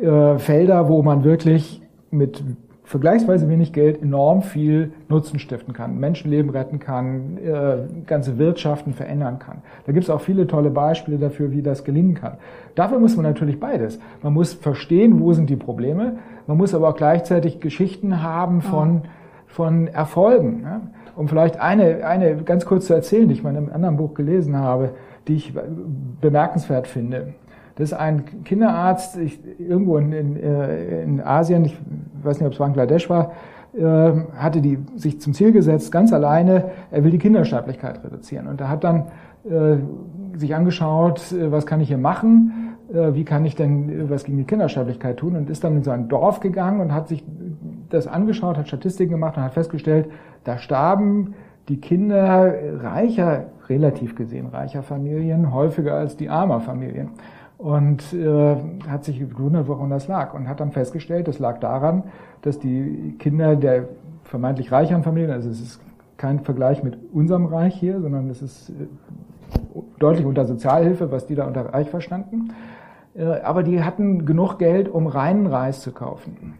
äh, Felder, wo man wirklich mit vergleichsweise wenig Geld enorm viel Nutzen stiften kann, Menschenleben retten kann, äh, ganze Wirtschaften verändern kann. Da gibt es auch viele tolle Beispiele dafür, wie das gelingen kann. Dafür muss man natürlich beides. Man muss verstehen, wo sind die Probleme, man muss aber auch gleichzeitig Geschichten haben von, von Erfolgen. Ja? Um vielleicht eine, eine ganz kurz zu erzählen, die ich mal in einem anderen Buch gelesen habe, die ich bemerkenswert finde. Das ist ein Kinderarzt ich, irgendwo in, in, äh, in Asien, ich weiß nicht, ob es Bangladesch war, äh, hatte die sich zum Ziel gesetzt, ganz alleine, er will die Kindersterblichkeit reduzieren. Und er hat dann äh, sich angeschaut, äh, was kann ich hier machen, wie kann ich denn was gegen die Kindersterblichkeit tun? Und ist dann in so ein Dorf gegangen und hat sich das angeschaut, hat Statistiken gemacht und hat festgestellt, da starben die Kinder reicher, relativ gesehen reicher Familien häufiger als die armer Familien. Und äh, hat sich gewundert, woran das lag und hat dann festgestellt, das lag daran, dass die Kinder der vermeintlich reicheren Familien, also es ist kein Vergleich mit unserem Reich hier, sondern es ist äh, deutlich unter Sozialhilfe, was die da unter Reich verstanden. Äh, aber die hatten genug Geld, um reinen Reis zu kaufen.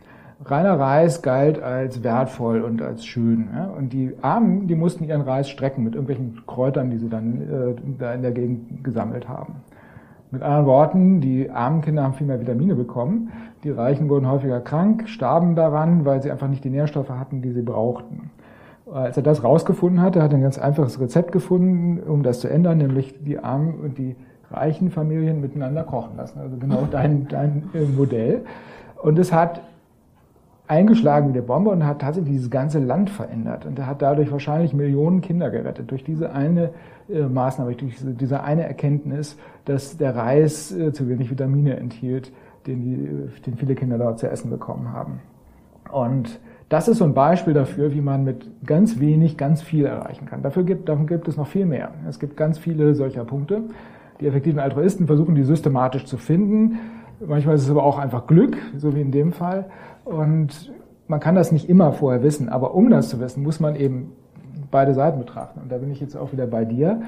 Reiner Reis galt als wertvoll und als schön. Und die Armen, die mussten ihren Reis strecken mit irgendwelchen Kräutern, die sie dann äh, da in der Gegend gesammelt haben. Mit anderen Worten, die armen Kinder haben viel mehr Vitamine bekommen, die Reichen wurden häufiger krank, starben daran, weil sie einfach nicht die Nährstoffe hatten, die sie brauchten. Als er das rausgefunden hatte, hat er ein ganz einfaches Rezept gefunden, um das zu ändern, nämlich die armen und die reichen Familien miteinander kochen lassen. Also genau (laughs) dein, dein äh, Modell. Und es hat eingeschlagen wie der Bombe und hat tatsächlich dieses ganze Land verändert. Und er hat dadurch wahrscheinlich Millionen Kinder gerettet. Durch diese eine äh, Maßnahme, durch diese, diese eine Erkenntnis, dass der Reis äh, zu wenig Vitamine enthielt, den, die, den viele Kinder dort zu essen bekommen haben. Und das ist so ein Beispiel dafür, wie man mit ganz wenig ganz viel erreichen kann. Dafür gibt, davon gibt es noch viel mehr. Es gibt ganz viele solcher Punkte. Die effektiven Altruisten versuchen, die systematisch zu finden. Manchmal ist es aber auch einfach Glück, so wie in dem Fall. Und man kann das nicht immer vorher wissen, aber um das zu wissen, muss man eben beide Seiten betrachten. Und da bin ich jetzt auch wieder bei dir.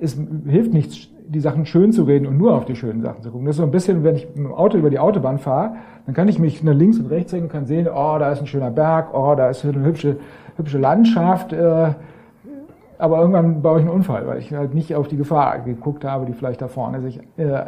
Es hilft nichts, die Sachen schön zu reden und nur auf die schönen Sachen zu gucken. Das ist so ein bisschen, wenn ich mit dem Auto über die Autobahn fahre, dann kann ich mich nach links und rechts sehen und kann sehen, oh, da ist ein schöner Berg, oh, da ist eine hübsche, hübsche Landschaft. Äh, aber irgendwann baue ich einen Unfall, weil ich halt nicht auf die Gefahr geguckt habe, die vielleicht da vorne sich äh,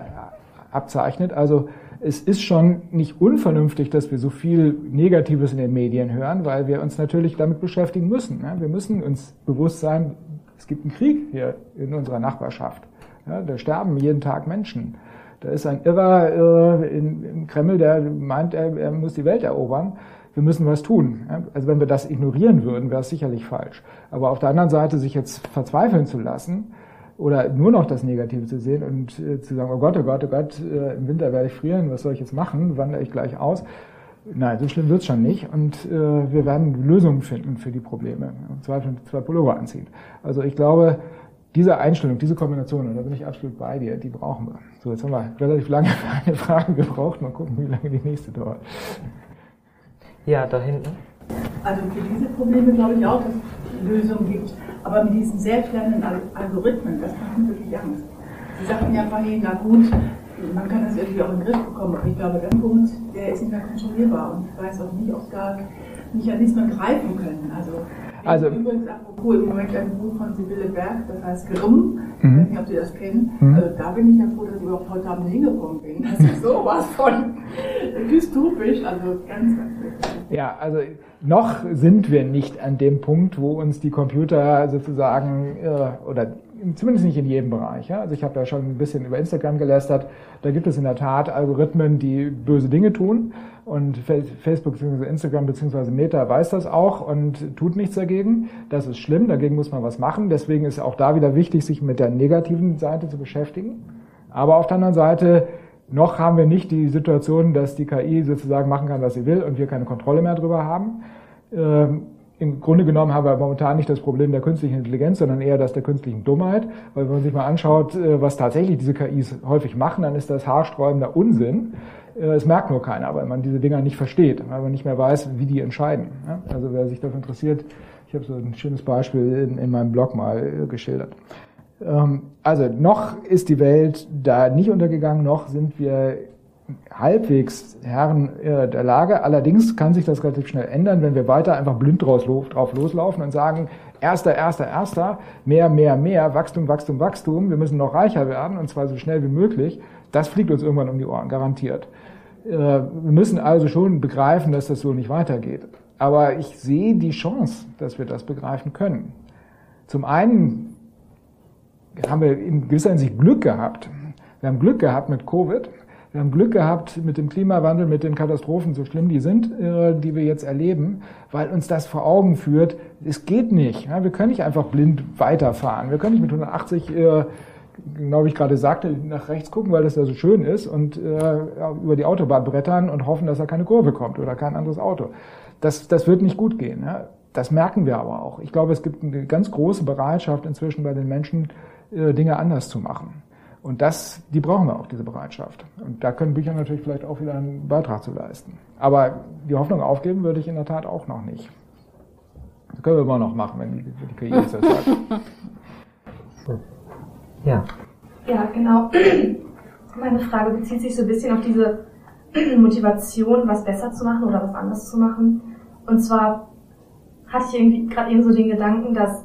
abzeichnet. Also es ist schon nicht unvernünftig, dass wir so viel Negatives in den Medien hören, weil wir uns natürlich damit beschäftigen müssen. Wir müssen uns bewusst sein, es gibt einen Krieg hier in unserer Nachbarschaft. Da sterben jeden Tag Menschen. Da ist ein Irrer äh, im Kreml, der meint, er, muss die Welt erobern. Wir müssen was tun. Also wenn wir das ignorieren würden, wäre es sicherlich falsch. Aber auf der anderen Seite, sich jetzt verzweifeln zu lassen, oder nur noch das Negative zu sehen und äh, zu sagen, oh Gott, oh Gott, oh Gott, äh, im Winter werde ich frieren, was soll ich jetzt machen, wandere ich gleich aus. Nein, so schlimm wird's schon nicht und äh, wir werden Lösungen finden für die Probleme. Und zwar zwei Pullover anziehen. Also ich glaube, diese Einstellung, diese Kombination, und da bin ich absolut bei dir, die brauchen wir. So, jetzt haben wir relativ lange für (laughs) eine Frage gebraucht. Mal gucken, wie lange die nächste dauert. Ja, da hinten. Also für diese Probleme glaube ich auch, dass es Lösungen gibt. Aber mit diesen selbstlernenden Algorithmen, das macht mir wirklich Angst. Sie sagten ja vorhin, na gut, man kann das irgendwie auch in den Griff bekommen, aber ich glaube, der Punkt, der ist nicht mehr kontrollierbar und ich weiß auch nicht, ob da Mechanismen greifen können. Also, also übrigens apropos im Moment ein Buch von Sibylle Berg, das heißt Grimm, ich weiß nicht, ob Sie das kennen. Mhm. Also, da bin ich ja froh, dass ich überhaupt heute Abend hingekommen bin. Das ist sowas von dystopisch, also ganz, ganz wichtig. Ja, also noch sind wir nicht an dem Punkt, wo uns die Computer sozusagen, äh, oder zumindest nicht in jedem Bereich. Ja? Also ich habe ja schon ein bisschen über Instagram gelästert. Da gibt es in der Tat Algorithmen, die böse Dinge tun. Und Facebook bzw. Instagram bzw. Meta weiß das auch und tut nichts dagegen. Das ist schlimm, dagegen muss man was machen. Deswegen ist auch da wieder wichtig, sich mit der negativen Seite zu beschäftigen. Aber auf der anderen Seite noch haben wir nicht die Situation, dass die KI sozusagen machen kann, was sie will und wir keine Kontrolle mehr darüber haben. Ähm, im Grunde genommen haben wir momentan nicht das Problem der künstlichen Intelligenz, sondern eher das der künstlichen Dummheit. Weil wenn man sich mal anschaut, äh, was tatsächlich diese KIs häufig machen, dann ist das haarsträubender Unsinn. Äh, es merkt nur keiner, weil man diese Dinger nicht versteht, weil man nicht mehr weiß, wie die entscheiden. Also wer sich dafür interessiert, ich habe so ein schönes Beispiel in, in meinem Blog mal äh, geschildert. Ähm, also noch ist die Welt da nicht untergegangen, noch sind wir halbwegs Herren äh, der Lage. Allerdings kann sich das relativ schnell ändern, wenn wir weiter einfach blind drauf loslaufen und sagen, erster, erster, erster, mehr, mehr, mehr, Wachstum, Wachstum, Wachstum, wir müssen noch reicher werden und zwar so schnell wie möglich. Das fliegt uns irgendwann um die Ohren, garantiert. Äh, wir müssen also schon begreifen, dass das so nicht weitergeht. Aber ich sehe die Chance, dass wir das begreifen können. Zum einen haben wir in gewisser Hinsicht Glück gehabt. Wir haben Glück gehabt mit Covid wir haben Glück gehabt mit dem Klimawandel, mit den Katastrophen, so schlimm die sind, äh, die wir jetzt erleben, weil uns das vor Augen führt, es geht nicht. wir können nicht einfach blind weiterfahren. Wir können nicht mit 180 äh, genau wie ich gerade sagte, nach rechts gucken, weil das ja so schön ist und äh, über die Autobahn brettern und hoffen, dass da keine Kurve kommt oder kein anderes Auto. Das, das wird nicht gut gehen. Das merken wir aber auch. Ich glaube, es gibt eine ganz große Bereitschaft inzwischen bei den Menschen, Dinge anders zu machen. Und das, die brauchen wir auch, diese Bereitschaft. Und da können Bücher natürlich vielleicht auch wieder einen Beitrag zu leisten. Aber die Hoffnung aufgeben würde ich in der Tat auch noch nicht. Das können wir immer noch machen, wenn die, die KI das sagt. (laughs) Ja. Ja, genau. (clears throat) Meine Frage bezieht sich so ein bisschen auf diese (clears throat) Motivation, was besser zu machen oder was anders zu machen. Und zwar hatte ich irgendwie gerade eben so den Gedanken, dass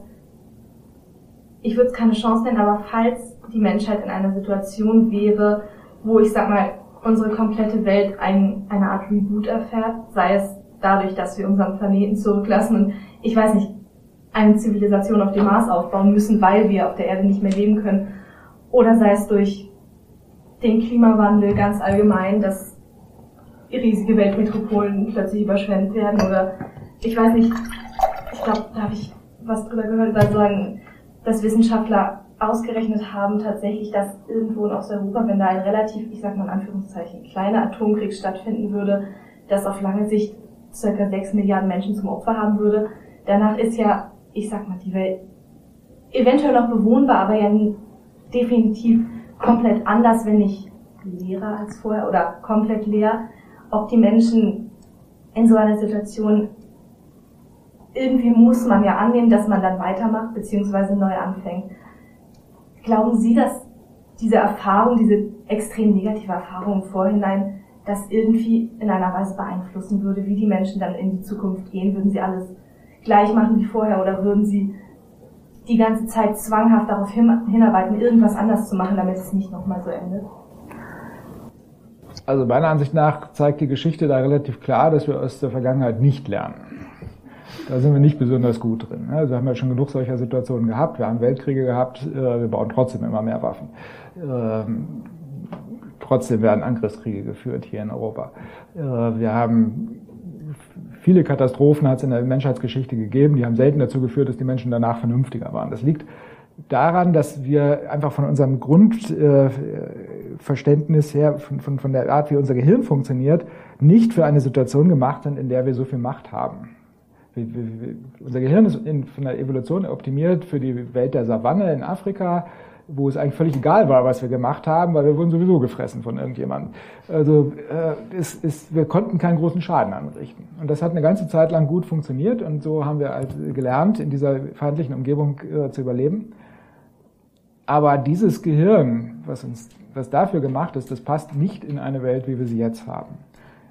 ich würde es keine Chance nennen, aber falls die Menschheit in einer Situation wäre, wo ich sag mal, unsere komplette Welt ein, eine Art Reboot erfährt, sei es dadurch, dass wir unseren Planeten zurücklassen und ich weiß nicht, eine Zivilisation auf dem Mars aufbauen müssen, weil wir auf der Erde nicht mehr leben können, oder sei es durch den Klimawandel ganz allgemein, dass riesige Weltmetropolen plötzlich überschwemmt werden oder ich weiß nicht, ich glaube, da habe ich was drüber gehört, weil sagen, dass Wissenschaftler ausgerechnet haben tatsächlich, dass irgendwo in Osteuropa, wenn da ein relativ, ich sag mal in Anführungszeichen, kleiner Atomkrieg stattfinden würde, das auf lange Sicht circa sechs Milliarden Menschen zum Opfer haben würde. Danach ist ja, ich sag mal, die Welt eventuell noch bewohnbar, aber ja definitiv komplett anders, wenn nicht leerer als vorher oder komplett leer. Ob die Menschen in so einer Situation irgendwie muss man ja annehmen, dass man dann weitermacht, beziehungsweise neu anfängt. Glauben Sie, dass diese Erfahrung, diese extrem negative Erfahrung im Vorhinein, das irgendwie in einer Weise beeinflussen würde, wie die Menschen dann in die Zukunft gehen? Würden sie alles gleich machen wie vorher oder würden sie die ganze Zeit zwanghaft darauf hinarbeiten, irgendwas anders zu machen, damit es nicht nochmal so endet? Also meiner Ansicht nach zeigt die Geschichte da relativ klar, dass wir aus der Vergangenheit nicht lernen. Da sind wir nicht besonders gut drin. Also wir haben ja schon genug solcher Situationen gehabt. Wir haben Weltkriege gehabt. Äh, wir bauen trotzdem immer mehr Waffen. Ähm, trotzdem werden Angriffskriege geführt hier in Europa. Äh, wir haben viele Katastrophen hat es in der Menschheitsgeschichte gegeben. Die haben selten dazu geführt, dass die Menschen danach vernünftiger waren. Das liegt daran, dass wir einfach von unserem Grundverständnis her, von, von, von der Art, wie unser Gehirn funktioniert, nicht für eine Situation gemacht sind, in der wir so viel Macht haben unser Gehirn ist in, von der Evolution optimiert für die Welt der Savanne in Afrika, wo es eigentlich völlig egal war, was wir gemacht haben, weil wir wurden sowieso gefressen von irgendjemandem. Also äh, es, es, wir konnten keinen großen Schaden anrichten. Und das hat eine ganze Zeit lang gut funktioniert und so haben wir halt gelernt, in dieser feindlichen Umgebung äh, zu überleben. Aber dieses Gehirn, was uns, was dafür gemacht ist, das passt nicht in eine Welt, wie wir sie jetzt haben.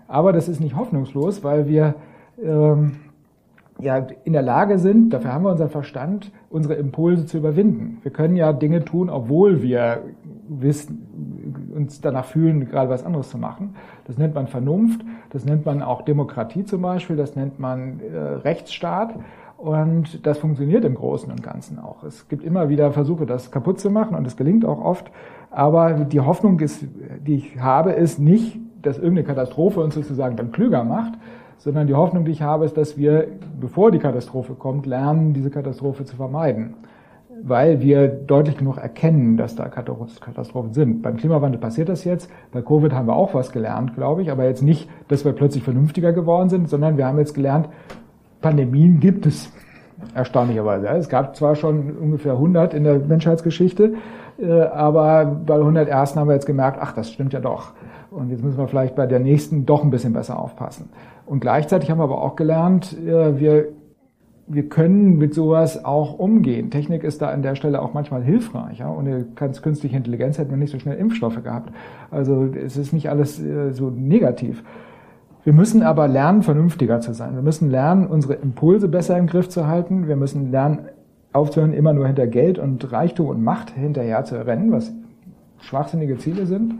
Aber das ist nicht hoffnungslos, weil wir ähm, ja in der Lage sind, dafür haben wir unseren Verstand, unsere Impulse zu überwinden. Wir können ja Dinge tun, obwohl wir wissen, uns danach fühlen, gerade was anderes zu machen. Das nennt man Vernunft, das nennt man auch Demokratie zum Beispiel, das nennt man äh, Rechtsstaat. Und das funktioniert im Großen und Ganzen auch. Es gibt immer wieder Versuche, das kaputt zu machen und es gelingt auch oft. Aber die Hoffnung, ist, die ich habe, ist nicht, dass irgendeine Katastrophe uns sozusagen dann klüger macht, sondern die Hoffnung, die ich habe, ist, dass wir, bevor die Katastrophe kommt, lernen, diese Katastrophe zu vermeiden. Weil wir deutlich genug erkennen, dass da Katastrophen sind. Beim Klimawandel passiert das jetzt. Bei Covid haben wir auch was gelernt, glaube ich. Aber jetzt nicht, dass wir plötzlich vernünftiger geworden sind, sondern wir haben jetzt gelernt, Pandemien gibt es erstaunlicherweise. Es gab zwar schon ungefähr 100 in der Menschheitsgeschichte, äh, aber bei 101 haben wir jetzt gemerkt, ach, das stimmt ja doch. Und jetzt müssen wir vielleicht bei der nächsten doch ein bisschen besser aufpassen. Und gleichzeitig haben wir aber auch gelernt, äh, wir, wir können mit sowas auch umgehen. Technik ist da an der Stelle auch manchmal hilfreich. Ja? Ohne künstliche Intelligenz hätten wir nicht so schnell Impfstoffe gehabt. Also es ist nicht alles äh, so negativ. Wir müssen aber lernen, vernünftiger zu sein. Wir müssen lernen, unsere Impulse besser im Griff zu halten. Wir müssen lernen, aufzuhören, immer nur hinter Geld und Reichtum und Macht hinterher zu rennen, was schwachsinnige Ziele sind.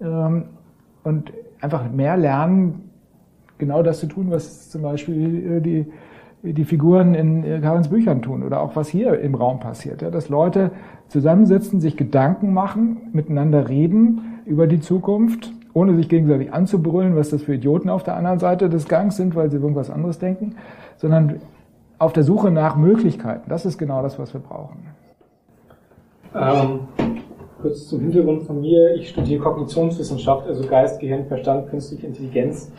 Ähm, und einfach mehr lernen, genau das zu tun, was zum Beispiel äh, die, die Figuren in äh, Karens Büchern tun oder auch was hier im Raum passiert. Ja, dass Leute zusammensitzen, sich Gedanken machen, miteinander reden über die Zukunft ohne sich gegenseitig anzubrüllen, was das für Idioten auf der anderen Seite des Gangs sind, weil sie irgendwas anderes denken, sondern auf der Suche nach Möglichkeiten. Das ist genau das, was wir brauchen. Ähm, kurz zum Hintergrund von mir. Ich studiere Kognitionswissenschaft, also Geist, Gehirn, Verstand, künstliche Intelligenz.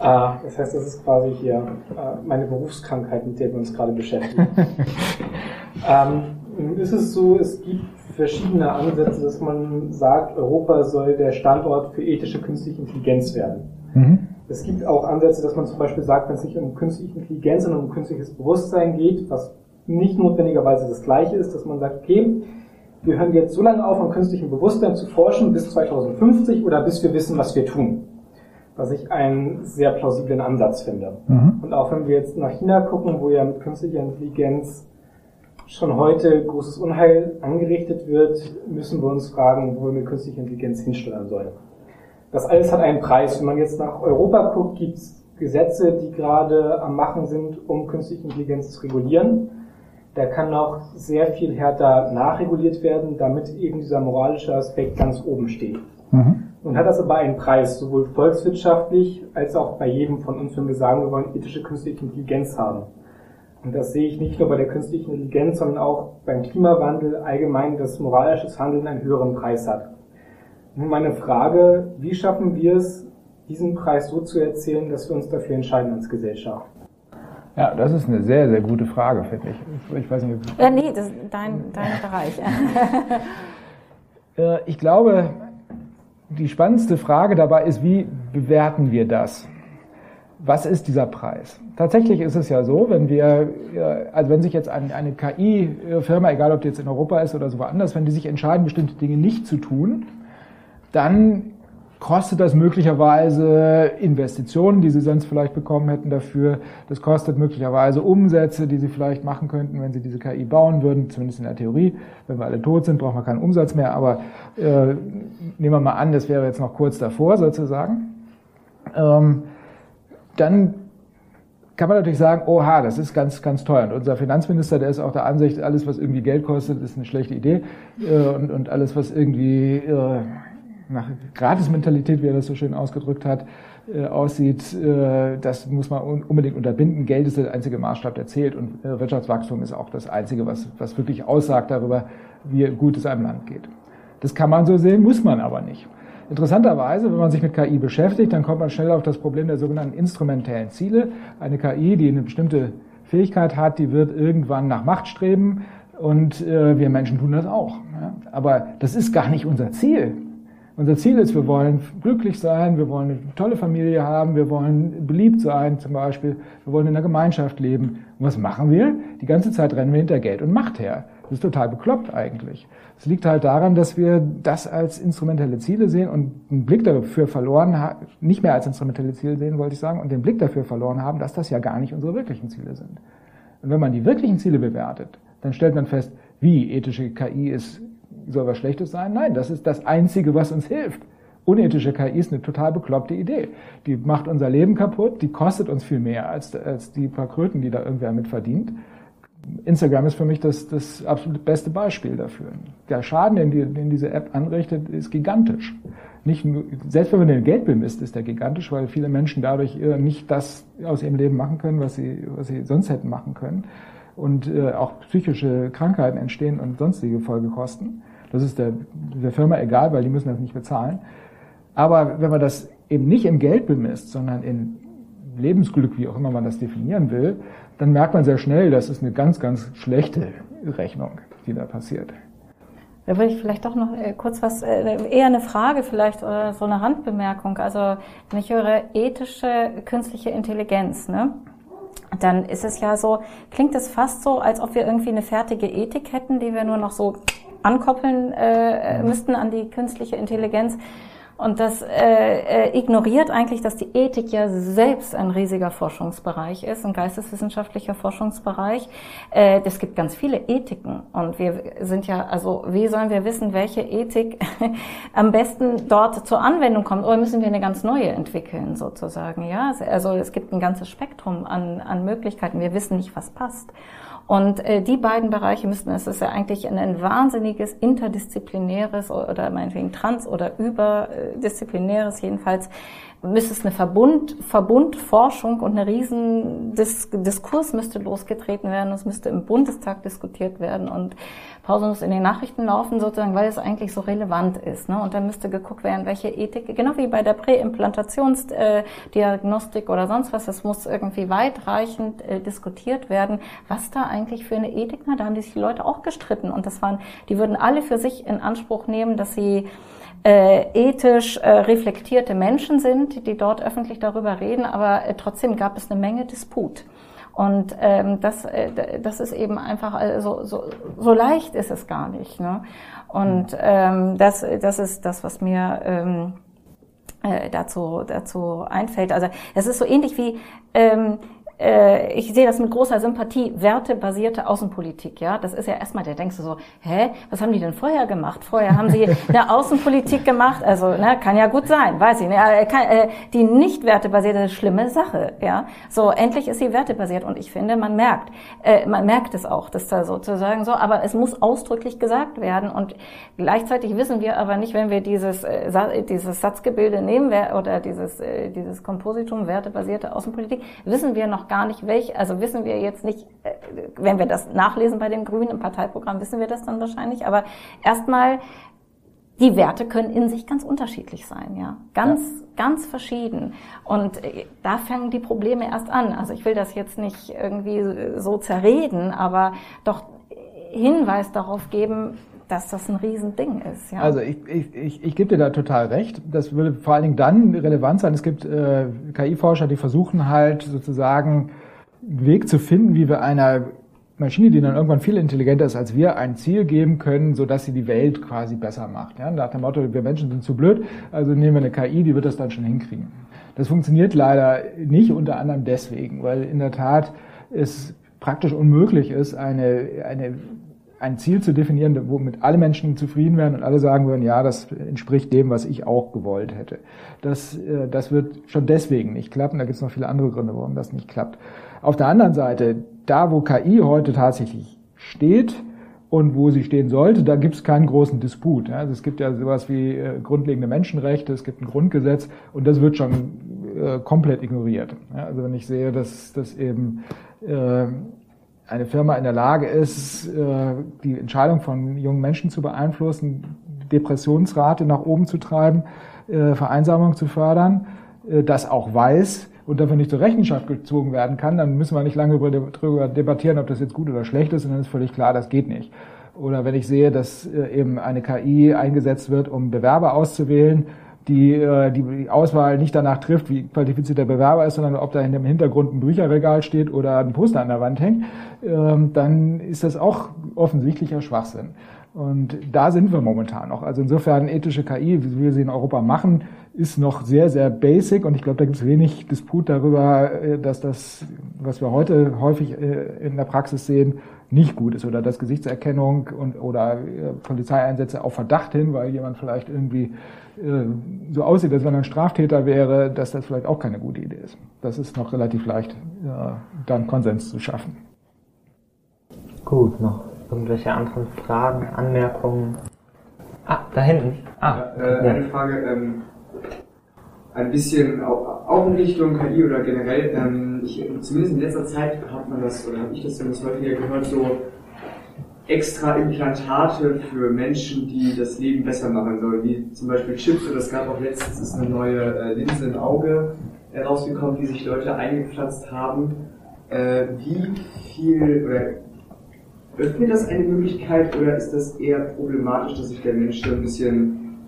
Äh, das heißt, das ist quasi hier äh, meine Berufskrankheit, mit der wir uns gerade beschäftigen. (laughs) ähm, nun ist es so, es gibt verschiedene Ansätze, dass man sagt, Europa soll der Standort für ethische künstliche Intelligenz werden. Mhm. Es gibt auch Ansätze, dass man zum Beispiel sagt, wenn es nicht um künstliche Intelligenz, sondern um künstliches Bewusstsein geht, was nicht notwendigerweise das Gleiche ist, dass man sagt, okay, wir hören jetzt so lange auf, am künstlichen Bewusstsein zu forschen, bis 2050 oder bis wir wissen, was wir tun. Was ich einen sehr plausiblen Ansatz finde. Mhm. Und auch wenn wir jetzt nach China gucken, wo ja mit künstlicher Intelligenz schon heute großes Unheil angerichtet wird, müssen wir uns fragen, wo wir mit künstlicher Intelligenz hinsteuern sollen. Das alles hat einen Preis. Wenn man jetzt nach Europa guckt, gibt es Gesetze, die gerade am Machen sind, um künstliche Intelligenz zu regulieren. Da kann noch sehr viel härter nachreguliert werden, damit eben dieser moralische Aspekt ganz oben steht. Mhm. Und hat das aber einen Preis, sowohl volkswirtschaftlich als auch bei jedem von uns, wenn wir sagen, wir wollen ethische künstliche Intelligenz haben. Und das sehe ich nicht nur bei der künstlichen Intelligenz, sondern auch beim Klimawandel allgemein, dass moralisches Handeln einen höheren Preis hat. Nun meine Frage, wie schaffen wir es, diesen Preis so zu erzählen, dass wir uns dafür entscheiden als Gesellschaft? Ja, das ist eine sehr, sehr gute Frage, finde ich. Ich weiß nicht, ob ja, nee, das ist dein, dein Bereich. Äh, ich glaube, die spannendste Frage dabei ist, wie bewerten wir das? was ist dieser Preis? Tatsächlich ist es ja so, wenn wir, also wenn sich jetzt eine, eine KI-Firma, egal ob die jetzt in Europa ist oder so woanders, wenn die sich entscheiden, bestimmte Dinge nicht zu tun, dann kostet das möglicherweise Investitionen, die sie sonst vielleicht bekommen hätten dafür. Das kostet möglicherweise Umsätze, die sie vielleicht machen könnten, wenn sie diese KI bauen würden, zumindest in der Theorie. Wenn wir alle tot sind, brauchen wir keinen Umsatz mehr. Aber äh, nehmen wir mal an, das wäre jetzt noch kurz davor sozusagen. Ähm, dann kann man natürlich sagen, oha, das ist ganz, ganz teuer. Und unser Finanzminister, der ist auch der Ansicht, alles, was irgendwie Geld kostet, ist eine schlechte Idee. Äh, und, und alles, was irgendwie äh, nach Gratismentalität, wie er das so schön ausgedrückt hat, äh, aussieht, das muss man unbedingt unterbinden. Geld ist der einzige Maßstab, der zählt. Und Wirtschaftswachstum ist auch das Einzige, was, was wirklich aussagt darüber, wie gut es einem Land geht. Das kann man so sehen, muss man aber nicht. Interessanterweise, wenn man sich mit KI beschäftigt, dann kommt man schnell auf das Problem der sogenannten instrumentellen Ziele. Eine KI, die eine bestimmte Fähigkeit hat, die wird irgendwann nach Macht streben und äh, wir Menschen tun das auch. Ja? Aber das ist gar nicht unser Ziel. Unser Ziel ist, wir wollen glücklich sein, wir wollen eine tolle Familie haben, wir wollen beliebt sein zum Beispiel, wir wollen in einer Gemeinschaft leben. Und was machen wir? Die ganze Zeit rennen wir hinter Geld und Macht her. Das ist total bekloppt eigentlich. Es liegt halt daran, dass wir das als instrumentelle Ziele sehen und einen Blick dafür verloren haben, nicht mehr als instrumentelle Ziele sehen, wollte ich sagen, und den Blick dafür verloren haben, dass das ja gar nicht unsere wirklichen Ziele sind. Und wenn man die wirklichen Ziele bewertet, dann stellt man fest, wie ethische KI ist, soll was Schlechtes sein? Nein, das ist das Einzige, was uns hilft. Unethische KI ist eine total bekloppte Idee. Die macht unser Leben kaputt, die kostet uns viel mehr als, als die paar Kröten, die da irgendwer mit verdient. Instagram ist für mich das, das absolut beste Beispiel dafür. Der Schaden, den, die, den diese App anrichtet, ist gigantisch. Nicht nur, selbst wenn man den Geld bemisst, ist der gigantisch, weil viele Menschen dadurch äh, nicht das aus ihrem Leben machen können, was sie, was sie sonst hätten machen können. Und äh, auch psychische Krankheiten entstehen und sonstige Folgekosten. Das ist der, der Firma egal, weil die müssen das nicht bezahlen. Aber wenn man das eben nicht im Geld bemisst, sondern in Lebensglück, wie auch immer man das definieren will, dann merkt man sehr schnell, das ist eine ganz, ganz schlechte Rechnung, die da passiert. Da würde ich vielleicht doch noch äh, kurz was, äh, eher eine Frage vielleicht oder so eine Randbemerkung. Also wenn ich höre ethische künstliche Intelligenz, ne? dann ist es ja so, klingt es fast so, als ob wir irgendwie eine fertige Ethik hätten, die wir nur noch so ankoppeln äh, müssten an die künstliche Intelligenz. Und das äh, äh, ignoriert eigentlich, dass die Ethik ja selbst ein riesiger Forschungsbereich ist, ein geisteswissenschaftlicher Forschungsbereich. Äh, es gibt ganz viele Ethiken und wir sind ja, also wie sollen wir wissen, welche Ethik (laughs) am besten dort zur Anwendung kommt? Oder müssen wir eine ganz neue entwickeln sozusagen? Ja, also es gibt ein ganzes Spektrum an, an Möglichkeiten. Wir wissen nicht, was passt. Und äh, die beiden Bereiche müssten, es ist ja eigentlich ein, ein wahnsinniges interdisziplinäres oder meinetwegen trans- oder überdisziplinäres jedenfalls, müsste es eine Verbund, Verbundforschung und eine riesen Dis Diskurs müsste losgetreten werden. Es müsste im Bundestag diskutiert werden und Pause muss in den Nachrichten laufen sozusagen, weil es eigentlich so relevant ist. Ne? Und dann müsste geguckt werden, welche Ethik, genau wie bei der Präimplantationsdiagnostik oder sonst was, es muss irgendwie weitreichend äh, diskutiert werden, was da eigentlich für eine Ethik, na, da haben sich die Leute auch gestritten und das waren, die würden alle für sich in Anspruch nehmen, dass sie äh, ethisch äh, reflektierte Menschen sind, die dort öffentlich darüber reden, aber äh, trotzdem gab es eine Menge Disput. Und ähm, das, äh, das ist eben einfach, also so, so leicht ist es gar nicht. Ne? Und ähm, das, das ist das, was mir ähm, äh, dazu, dazu einfällt. Also es ist so ähnlich wie ähm, äh, ich sehe das mit großer Sympathie, wertebasierte Außenpolitik, ja. Das ist ja erstmal, da denkst du so, hä, was haben die denn vorher gemacht? Vorher haben sie (laughs) eine Außenpolitik gemacht, also, ne, kann ja gut sein, weiß ich, ne, kann, äh, die nicht wertebasierte, schlimme Sache, ja. So, endlich ist sie wertebasiert und ich finde, man merkt, äh, man merkt es auch, dass da sozusagen so, aber es muss ausdrücklich gesagt werden und gleichzeitig wissen wir aber nicht, wenn wir dieses, äh, dieses Satzgebilde nehmen, oder dieses, äh, dieses Kompositum wertebasierte Außenpolitik, wissen wir noch gar nicht, welche, also wissen wir jetzt nicht, äh, wenn wir das nachlesen bei den Grünen im Parteiprogramm, wissen wir das dann wahrscheinlich, aber erstmal, die Werte können in sich ganz unterschiedlich sein, ja. Ganz, ja. ganz verschieden. Und äh, da fangen die Probleme erst an. Also ich will das jetzt nicht irgendwie so zerreden, aber doch Hinweis darauf geben, dass das ein Riesending ist. Ja. Also ich, ich, ich, ich gebe dir da total recht. Das würde vor allen Dingen dann relevant sein. Es gibt äh, KI-Forscher, die versuchen halt sozusagen einen Weg zu finden, wie wir einer Maschine, die dann irgendwann viel intelligenter ist als wir, ein Ziel geben können, so dass sie die Welt quasi besser macht. Ja, nach dem Motto, wir Menschen sind zu blöd, also nehmen wir eine KI, die wird das dann schon hinkriegen. Das funktioniert leider nicht, unter anderem deswegen, weil in der Tat es praktisch unmöglich ist, eine, eine ein Ziel zu definieren, womit alle Menschen zufrieden wären und alle sagen würden, ja, das entspricht dem, was ich auch gewollt hätte. Das, äh, das wird schon deswegen nicht klappen. Da gibt es noch viele andere Gründe, warum das nicht klappt. Auf der anderen Seite, da wo KI heute tatsächlich steht und wo sie stehen sollte, da gibt es keinen großen Disput. Also es gibt ja sowas wie äh, grundlegende Menschenrechte, es gibt ein Grundgesetz und das wird schon äh, komplett ignoriert. Also wenn ich sehe, dass, dass eben eine Firma in der Lage ist, äh, die Entscheidung von jungen Menschen zu beeinflussen, Depressionsrate nach oben zu treiben, äh, Vereinsamung zu fördern, äh, das auch weiß und dafür nicht zur Rechenschaft gezogen werden kann, dann müssen wir nicht lange darüber debattieren, ob das jetzt gut oder schlecht ist, und dann ist völlig klar, das geht nicht. Oder wenn ich sehe, dass eben eine KI eingesetzt wird, um Bewerber auszuwählen, die äh, die Auswahl nicht danach trifft, wie qualifiziert der Bewerber ist, sondern ob da dem Hintergrund ein Bücherregal steht oder ein Poster an der Wand hängt, ähm, dann ist das auch offensichtlicher Schwachsinn. Und da sind wir momentan noch. Also insofern ethische KI, wie wir sie in Europa machen, ist noch sehr, sehr basic und ich glaube, da gibt es wenig Disput darüber, äh, dass das, was wir heute häufig äh, in der Praxis sehen, nicht gut ist oder dass Gesichtserkennung und oder äh, Polizeieinsätze auf Verdacht hin, weil jemand vielleicht irgendwie äh, so aussieht, als wenn er ein Straftäter wäre, dass das vielleicht auch keine gute Idee ist. Das ist noch relativ leicht, äh, dann Konsens zu schaffen. Gut, noch irgendwelche anderen Fragen, Anmerkungen? Ah, da hinten. Ah, ja, äh, eine Frage, ähm, ein bisschen auch, in Richtung KI oder generell. Ähm, ich, zumindest in letzter Zeit hat man das, oder habe ich das zumindest häufiger gehört, so extra Implantate für Menschen, die das Leben besser machen sollen, wie zum Beispiel Chips oder es gab auch letztens eine neue äh, Linse im Auge, rausgekommen, wie sich Leute eingepflanzt haben. Äh, wie viel oder öffnet das eine Möglichkeit oder ist das eher problematisch, dass sich der Mensch so ein bisschen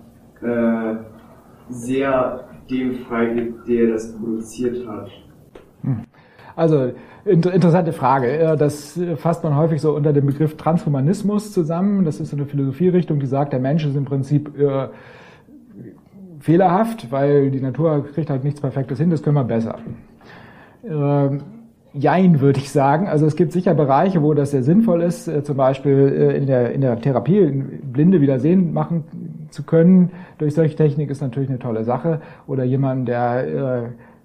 äh, sehr dem freigibt, der das produziert hat? Hm. Also inter interessante Frage. Das fasst man häufig so unter dem Begriff Transhumanismus zusammen. Das ist eine Philosophierichtung, die sagt, der Mensch ist im Prinzip äh, fehlerhaft, weil die Natur kriegt halt nichts Perfektes hin, das können wir besser. Ähm, Jein, würde ich sagen. Also es gibt sicher Bereiche, wo das sehr sinnvoll ist, äh, zum Beispiel äh, in der, in der Therapie Blinde wieder sehen machen zu können. Durch solche Technik ist natürlich eine tolle Sache. Oder jemand, der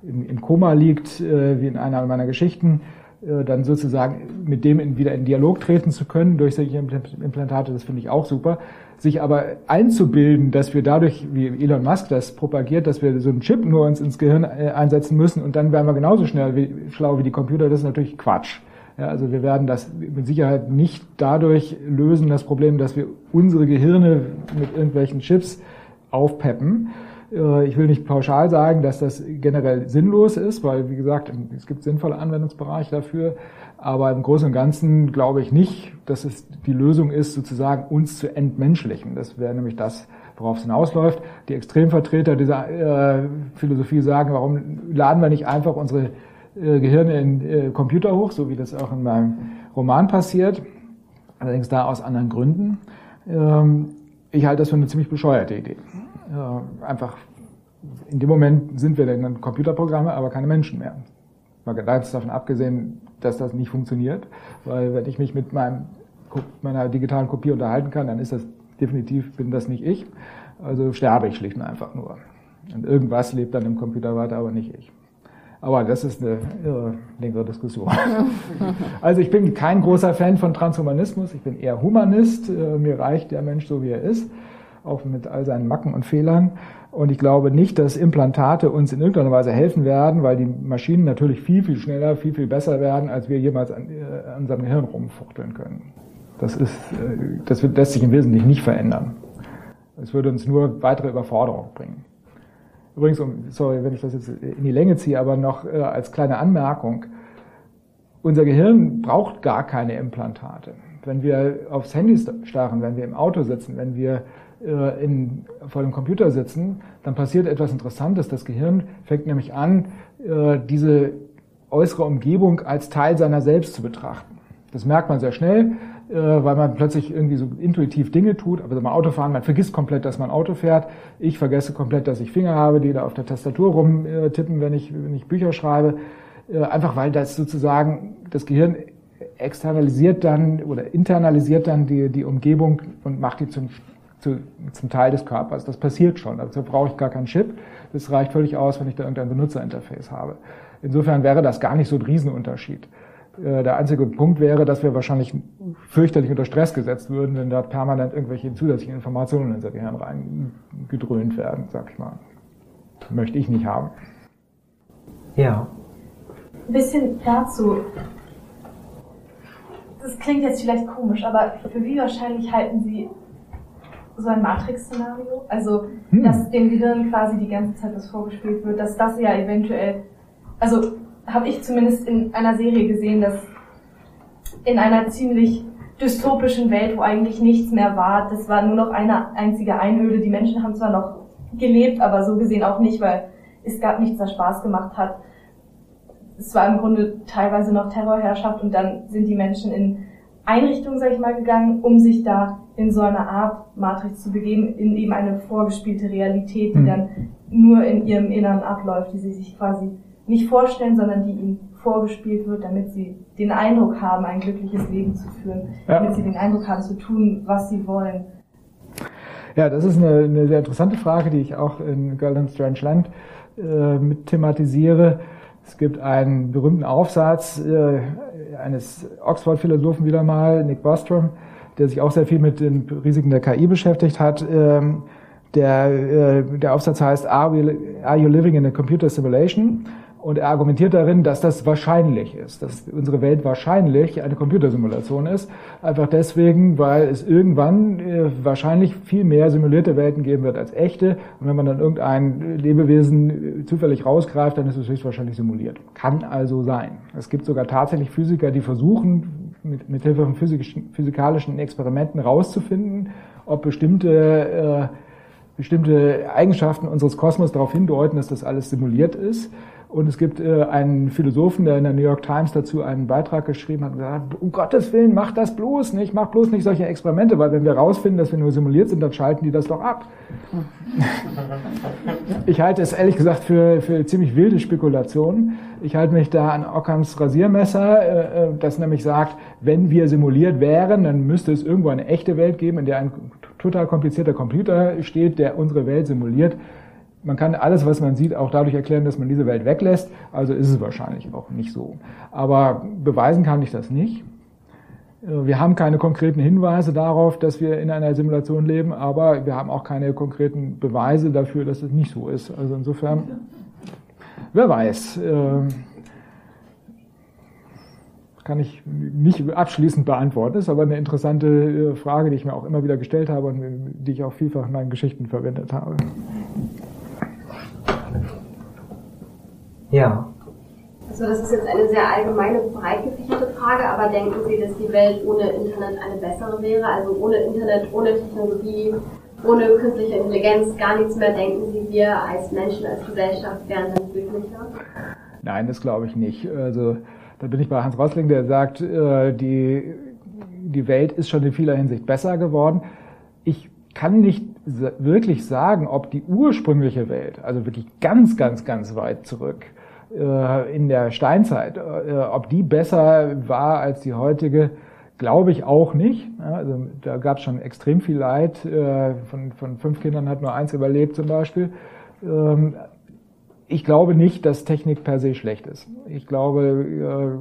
äh, im, im, Koma liegt, äh, wie in einer meiner Geschichten, äh, dann sozusagen mit dem in, wieder in Dialog treten zu können durch solche Implantate, das finde ich auch super sich aber einzubilden, dass wir dadurch, wie Elon Musk das propagiert, dass wir so einen Chip nur uns ins Gehirn äh, einsetzen müssen und dann wären wir genauso schnell wie, schlau wie die Computer, das ist natürlich Quatsch. Ja, also wir werden das mit Sicherheit nicht dadurch lösen, das Problem, dass wir unsere Gehirne mit irgendwelchen Chips aufpeppen. Äh, ich will nicht pauschal sagen, dass das generell sinnlos ist, weil, wie gesagt, es gibt sinnvolle Anwendungsbereiche dafür. Aber im Großen und Ganzen glaube ich nicht, dass es die Lösung ist, sozusagen uns zu entmenschlichen. Das wäre nämlich das, worauf es hinausläuft. Die Extremvertreter dieser äh, Philosophie sagen, warum laden wir nicht einfach unsere äh, Gehirne in äh, Computer hoch, so wie das auch in meinem Roman passiert. Allerdings da aus anderen Gründen. Ähm, ich halte das für eine ziemlich bescheuerte Idee. Äh, einfach in dem Moment sind wir dann Computerprogramme, aber keine Menschen mehr. Mal ganz davon abgesehen, dass das nicht funktioniert, weil wenn ich mich mit meinem, meiner digitalen Kopie unterhalten kann, dann ist das definitiv, bin das nicht ich. Also sterbe ich schlicht und einfach nur. Und irgendwas lebt dann im Computer weiter, aber nicht ich. Aber das ist eine irre, längere Diskussion. (laughs) also ich bin kein großer Fan von Transhumanismus, ich bin eher Humanist. Äh, mir reicht der Mensch so, wie er ist, auch mit all seinen Macken und Fehlern. Und ich glaube nicht, dass Implantate uns in irgendeiner Weise helfen werden, weil die Maschinen natürlich viel, viel schneller, viel, viel besser werden, als wir jemals an, äh, an unserem Gehirn rumfuchteln können. Das, ist, äh, das lässt sich im Wesentlichen nicht verändern. Es würde uns nur weitere Überforderung bringen. Übrigens, um, sorry, wenn ich das jetzt in die Länge ziehe, aber noch äh, als kleine Anmerkung. Unser Gehirn braucht gar keine Implantate. Wenn wir aufs Handy starren, wenn wir im Auto sitzen, wenn wir äh, in, vor dem Computer sitzen, dann passiert etwas Interessantes. Das Gehirn fängt nämlich an, äh, diese äußere Umgebung als Teil seiner selbst zu betrachten. Das merkt man sehr schnell, äh, weil man plötzlich irgendwie so intuitiv Dinge tut. Aber beim Autofahren, man vergisst komplett, dass man Auto fährt. Ich vergesse komplett, dass ich Finger habe, die da auf der Tastatur rumtippen, wenn ich, wenn ich Bücher schreibe. Einfach weil das sozusagen das Gehirn externalisiert dann oder internalisiert dann die, die Umgebung und macht die zum zu, zum Teil des Körpers. Das passiert schon. Dazu brauche ich gar keinen Chip. Das reicht völlig aus, wenn ich da irgendein Benutzerinterface habe. Insofern wäre das gar nicht so ein Riesenunterschied. Äh, der einzige Punkt wäre, dass wir wahrscheinlich fürchterlich unter Stress gesetzt würden, wenn da permanent irgendwelche zusätzlichen Informationen in unser Gehirn reingedröhnt werden, sag ich mal. Möchte ich nicht haben. Ja. Ein bisschen dazu. Das klingt jetzt vielleicht komisch, aber für wie wahrscheinlich halten Sie so ein Matrix-Szenario. Also, hm. dass dem Gehirn quasi die ganze Zeit was vorgespielt wird, dass das ja eventuell, also habe ich zumindest in einer Serie gesehen, dass in einer ziemlich dystopischen Welt, wo eigentlich nichts mehr war, das war nur noch eine einzige Einöde. Die Menschen haben zwar noch gelebt, aber so gesehen auch nicht, weil es gab nichts, das Spaß gemacht hat. Es war im Grunde teilweise noch Terrorherrschaft und dann sind die Menschen in Einrichtungen, sag ich mal, gegangen, um sich da in so eine Art Matrix zu begeben, in eben eine vorgespielte Realität, die mhm. dann nur in ihrem Innern abläuft, die sie sich quasi nicht vorstellen, sondern die ihnen vorgespielt wird, damit sie den Eindruck haben, ein glückliches Leben zu führen, ja. damit sie den Eindruck haben, zu tun, was sie wollen. Ja, das ist eine, eine sehr interessante Frage, die ich auch in Girl in Strange Land äh, mit thematisiere. Es gibt einen berühmten Aufsatz äh, eines Oxford-Philosophen wieder mal, Nick Bostrom, der sich auch sehr viel mit den Risiken der KI beschäftigt hat. Ähm, der, äh, der Aufsatz heißt Are, we, Are You Living in a Computer Simulation? Und er argumentiert darin, dass das wahrscheinlich ist, dass unsere Welt wahrscheinlich eine Computersimulation ist. Einfach deswegen, weil es irgendwann äh, wahrscheinlich viel mehr simulierte Welten geben wird als echte. Und wenn man dann irgendein Lebewesen äh, zufällig rausgreift, dann ist es höchstwahrscheinlich simuliert. Kann also sein. Es gibt sogar tatsächlich Physiker, die versuchen, mit, mit Hilfe von physikalischen Experimenten rauszufinden, ob bestimmte, äh, bestimmte Eigenschaften unseres Kosmos darauf hindeuten, dass das alles simuliert ist. Und es gibt äh, einen Philosophen, der in der New York Times dazu einen Beitrag geschrieben hat und gesagt, um Gottes Willen, mach das bloß nicht, mach bloß nicht solche Experimente, weil wenn wir rausfinden, dass wir nur simuliert sind, dann schalten die das doch ab. (laughs) ich halte es ehrlich gesagt für, für ziemlich wilde Spekulationen. Ich halte mich da an Ockhams Rasiermesser, äh, äh, das nämlich sagt, wenn wir simuliert wären, dann müsste es irgendwo eine echte Welt geben, in der ein total komplizierter Computer steht, der unsere Welt simuliert man kann alles, was man sieht, auch dadurch erklären, dass man diese Welt weglässt. Also ist es wahrscheinlich auch nicht so. Aber beweisen kann ich das nicht. Äh, wir haben keine konkreten Hinweise darauf, dass wir in einer Simulation leben, aber wir haben auch keine konkreten Beweise dafür, dass es nicht so ist. Also insofern, wer weiß, äh, kann ich nicht abschließend beantworten. Ist aber eine interessante äh, Frage, die ich mir auch immer wieder gestellt habe und die ich auch vielfach in meinen Geschichten verwendet habe. Ja. Also das ist jetzt eine sehr allgemeine, breit gefächerte Frage, aber denken Sie, dass die Welt ohne Internet eine bessere wäre? Also ohne Internet, ohne Technologie, ohne künstliche Intelligenz, gar nichts mehr, denken Sie, wir als Menschen, als Gesellschaft wären dann glücklicher? Nein, das glaube ich nicht. Also da bin ich bei Hans Rossling, der sagt, äh, die, die Welt ist schon in vieler Hinsicht besser geworden. Ich kann nicht wirklich sagen, ob die ursprüngliche Welt, also wirklich ganz, ganz, ganz weit zurück, äh, in der Steinzeit. Äh, ob die besser war als die heutige, glaube ich auch nicht. Also da gab es schon extrem viel Leid. Äh, von, von fünf Kindern hat nur eins überlebt zum Beispiel. Ähm, ich glaube nicht, dass Technik per se schlecht ist. Ich glaube,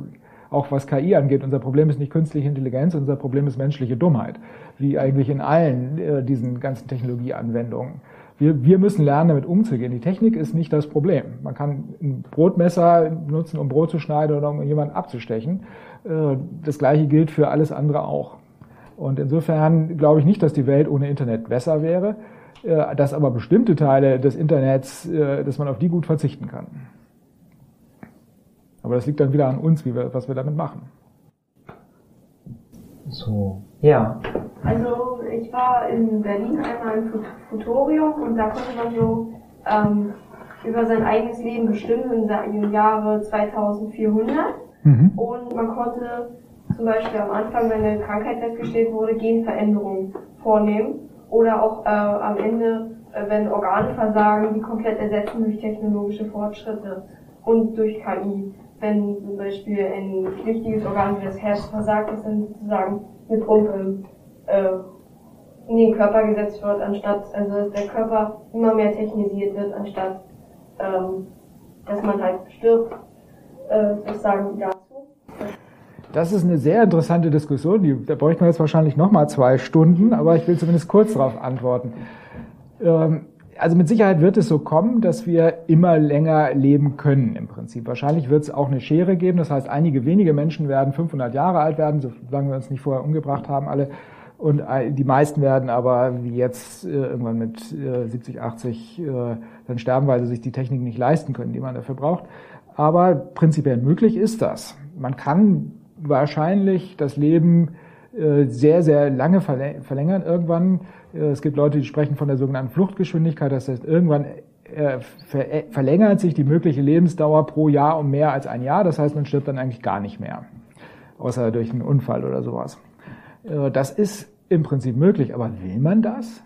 auch was KI angeht, unser Problem ist nicht künstliche Intelligenz, unser Problem ist menschliche Dummheit, wie eigentlich in allen diesen ganzen Technologieanwendungen. Wir, wir müssen lernen, damit umzugehen. Die Technik ist nicht das Problem. Man kann ein Brotmesser nutzen, um Brot zu schneiden oder um jemanden abzustechen. Äh, das Gleiche gilt für alles andere auch. Und insofern glaube ich nicht, dass die Welt ohne Internet besser wäre, äh, dass aber bestimmte Teile des Internets, äh, dass man auf die gut verzichten kann. Aber das liegt dann wieder an uns, wie wir, was wir damit machen. So, ja. Also ich war in Berlin einmal im Futorium und da konnte man so ähm, über sein eigenes Leben bestimmen im Jahre 2400 mhm. und man konnte zum Beispiel am Anfang, wenn eine Krankheit festgestellt wurde, Genveränderungen vornehmen oder auch äh, am Ende, äh, wenn Organe versagen, die komplett ersetzen durch technologische Fortschritte und durch KI. Wenn zum Beispiel ein wichtiges Organ wie das Herz versagt, ist dann sozusagen eine Pumpe äh, in den Körper gesetzt wird, anstatt, also dass der Körper immer mehr technisiert wird, anstatt ähm, dass man halt stirbt, äh, sozusagen dazu. Das ist eine sehr interessante Diskussion, die, da bräuchten wir jetzt wahrscheinlich nochmal zwei Stunden, aber ich will zumindest kurz darauf antworten. Ähm, also mit Sicherheit wird es so kommen, dass wir immer länger leben können im Prinzip. Wahrscheinlich wird es auch eine Schere geben, das heißt, einige wenige Menschen werden 500 Jahre alt werden, solange wir uns nicht vorher umgebracht haben alle. Und die meisten werden aber, wie jetzt, äh, irgendwann mit 70, äh, 80 äh, dann sterben, weil sie sich die Technik nicht leisten können, die man dafür braucht. Aber prinzipiell möglich ist das. Man kann wahrscheinlich das Leben sehr, sehr lange verlängern irgendwann. Es gibt Leute, die sprechen von der sogenannten Fluchtgeschwindigkeit. Das heißt, irgendwann verlängert sich die mögliche Lebensdauer pro Jahr um mehr als ein Jahr. Das heißt, man stirbt dann eigentlich gar nicht mehr. Außer durch einen Unfall oder sowas. Das ist im Prinzip möglich, aber will man das?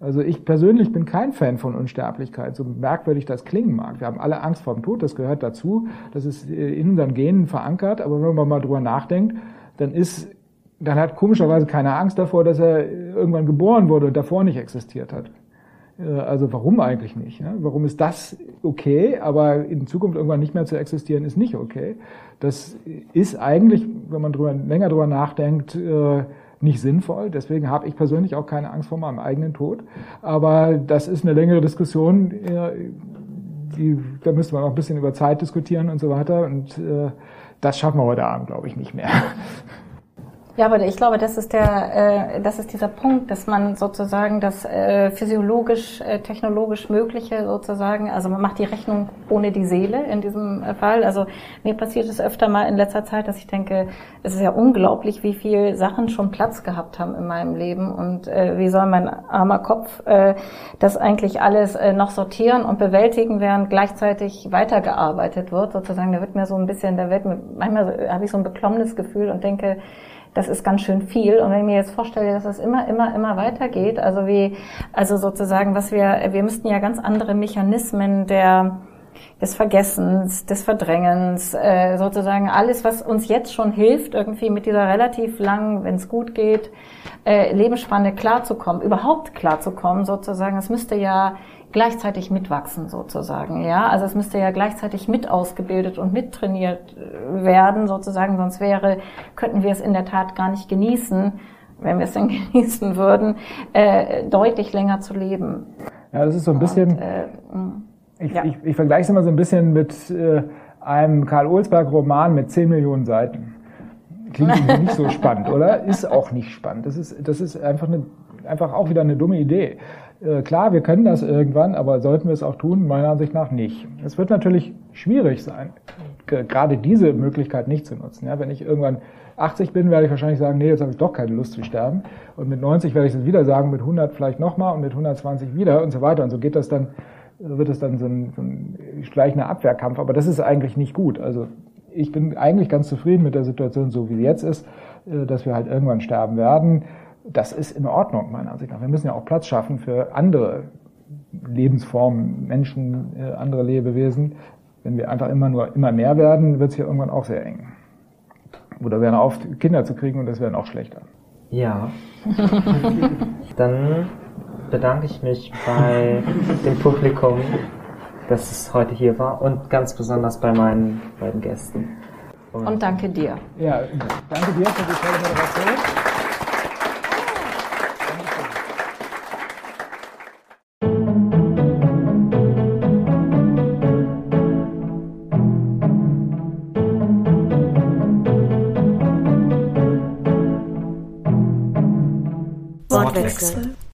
Also ich persönlich bin kein Fan von Unsterblichkeit, so merkwürdig das klingen mag. Wir haben alle Angst vor dem Tod, das gehört dazu, das ist in unseren Genen verankert, aber wenn man mal drüber nachdenkt, dann ist, dann hat komischerweise keiner Angst davor, dass er irgendwann geboren wurde und davor nicht existiert hat. Äh, also warum eigentlich nicht? Warum ist das okay, aber in Zukunft irgendwann nicht mehr zu existieren, ist nicht okay? Das ist eigentlich, wenn man drüber, länger drüber nachdenkt, äh, nicht sinnvoll. Deswegen habe ich persönlich auch keine Angst vor meinem eigenen Tod. Aber das ist eine längere Diskussion, die, da müsste man auch ein bisschen über Zeit diskutieren und so weiter. Und äh, das schaffen wir heute Abend, glaube ich, nicht mehr. (laughs) Ja, aber ich glaube, das ist der, äh, das ist dieser Punkt, dass man sozusagen das äh, physiologisch, äh, technologisch Mögliche sozusagen, also man macht die Rechnung ohne die Seele in diesem äh, Fall. Also mir passiert es öfter mal in letzter Zeit, dass ich denke, es ist ja unglaublich, wie viel Sachen schon Platz gehabt haben in meinem Leben und äh, wie soll mein armer Kopf äh, das eigentlich alles äh, noch sortieren und bewältigen, während gleichzeitig weitergearbeitet wird. Sozusagen, da wird mir so ein bisschen, da wird mir manchmal habe ich so ein beklommenes Gefühl und denke das ist ganz schön viel. Und wenn ich mir jetzt vorstelle, dass es immer, immer, immer weitergeht, also wie, also sozusagen, was wir, wir müssten ja ganz andere Mechanismen der, des Vergessens, des Verdrängens, äh, sozusagen alles, was uns jetzt schon hilft, irgendwie mit dieser relativ langen, wenn es gut geht, äh, Lebensspanne klarzukommen, überhaupt klarzukommen, sozusagen. Es müsste ja gleichzeitig mitwachsen sozusagen, ja. Also es müsste ja gleichzeitig mit ausgebildet und mittrainiert äh, werden sozusagen, sonst wäre, könnten wir es in der Tat gar nicht genießen, wenn wir es denn (laughs) genießen würden, äh, deutlich länger zu leben. Ja, das ist so ein bisschen, und, äh, ich, ja. ich, ich vergleiche es immer so ein bisschen mit äh, einem Karl Olsberg-Roman mit 10 Millionen Seiten. Klingt (laughs) nicht so spannend, oder? Ist auch nicht spannend. Das ist, das ist einfach, eine, einfach auch wieder eine dumme Idee. Äh, klar, wir können das irgendwann, aber sollten wir es auch tun? Meiner Ansicht nach nicht. Es wird natürlich schwierig sein, gerade diese Möglichkeit nicht zu nutzen. Ja, wenn ich irgendwann 80 bin, werde ich wahrscheinlich sagen, nee, jetzt habe ich doch keine Lust zu sterben. Und mit 90 werde ich es wieder sagen, mit 100 vielleicht nochmal und mit 120 wieder und so weiter. Und so geht das dann, wird es dann so ein, so ein schleichender Abwehrkampf. Aber das ist eigentlich nicht gut. Also ich bin eigentlich ganz zufrieden mit der Situation, so wie sie jetzt ist, äh, dass wir halt irgendwann sterben werden das ist in Ordnung, meiner Ansicht nach. Wir müssen ja auch Platz schaffen für andere Lebensformen, Menschen, äh, andere Lebewesen. Wenn wir einfach immer nur immer mehr werden, wird es hier irgendwann auch sehr eng. Oder werden auf, Kinder zu kriegen und das wäre noch schlechter. Ja. (laughs) Dann bedanke ich mich bei dem Publikum, dass es heute hier war und ganz besonders bei meinen beiden Gästen. Und, und danke dir. Ja, danke dir für die tolle Moderation. Wortwechsel.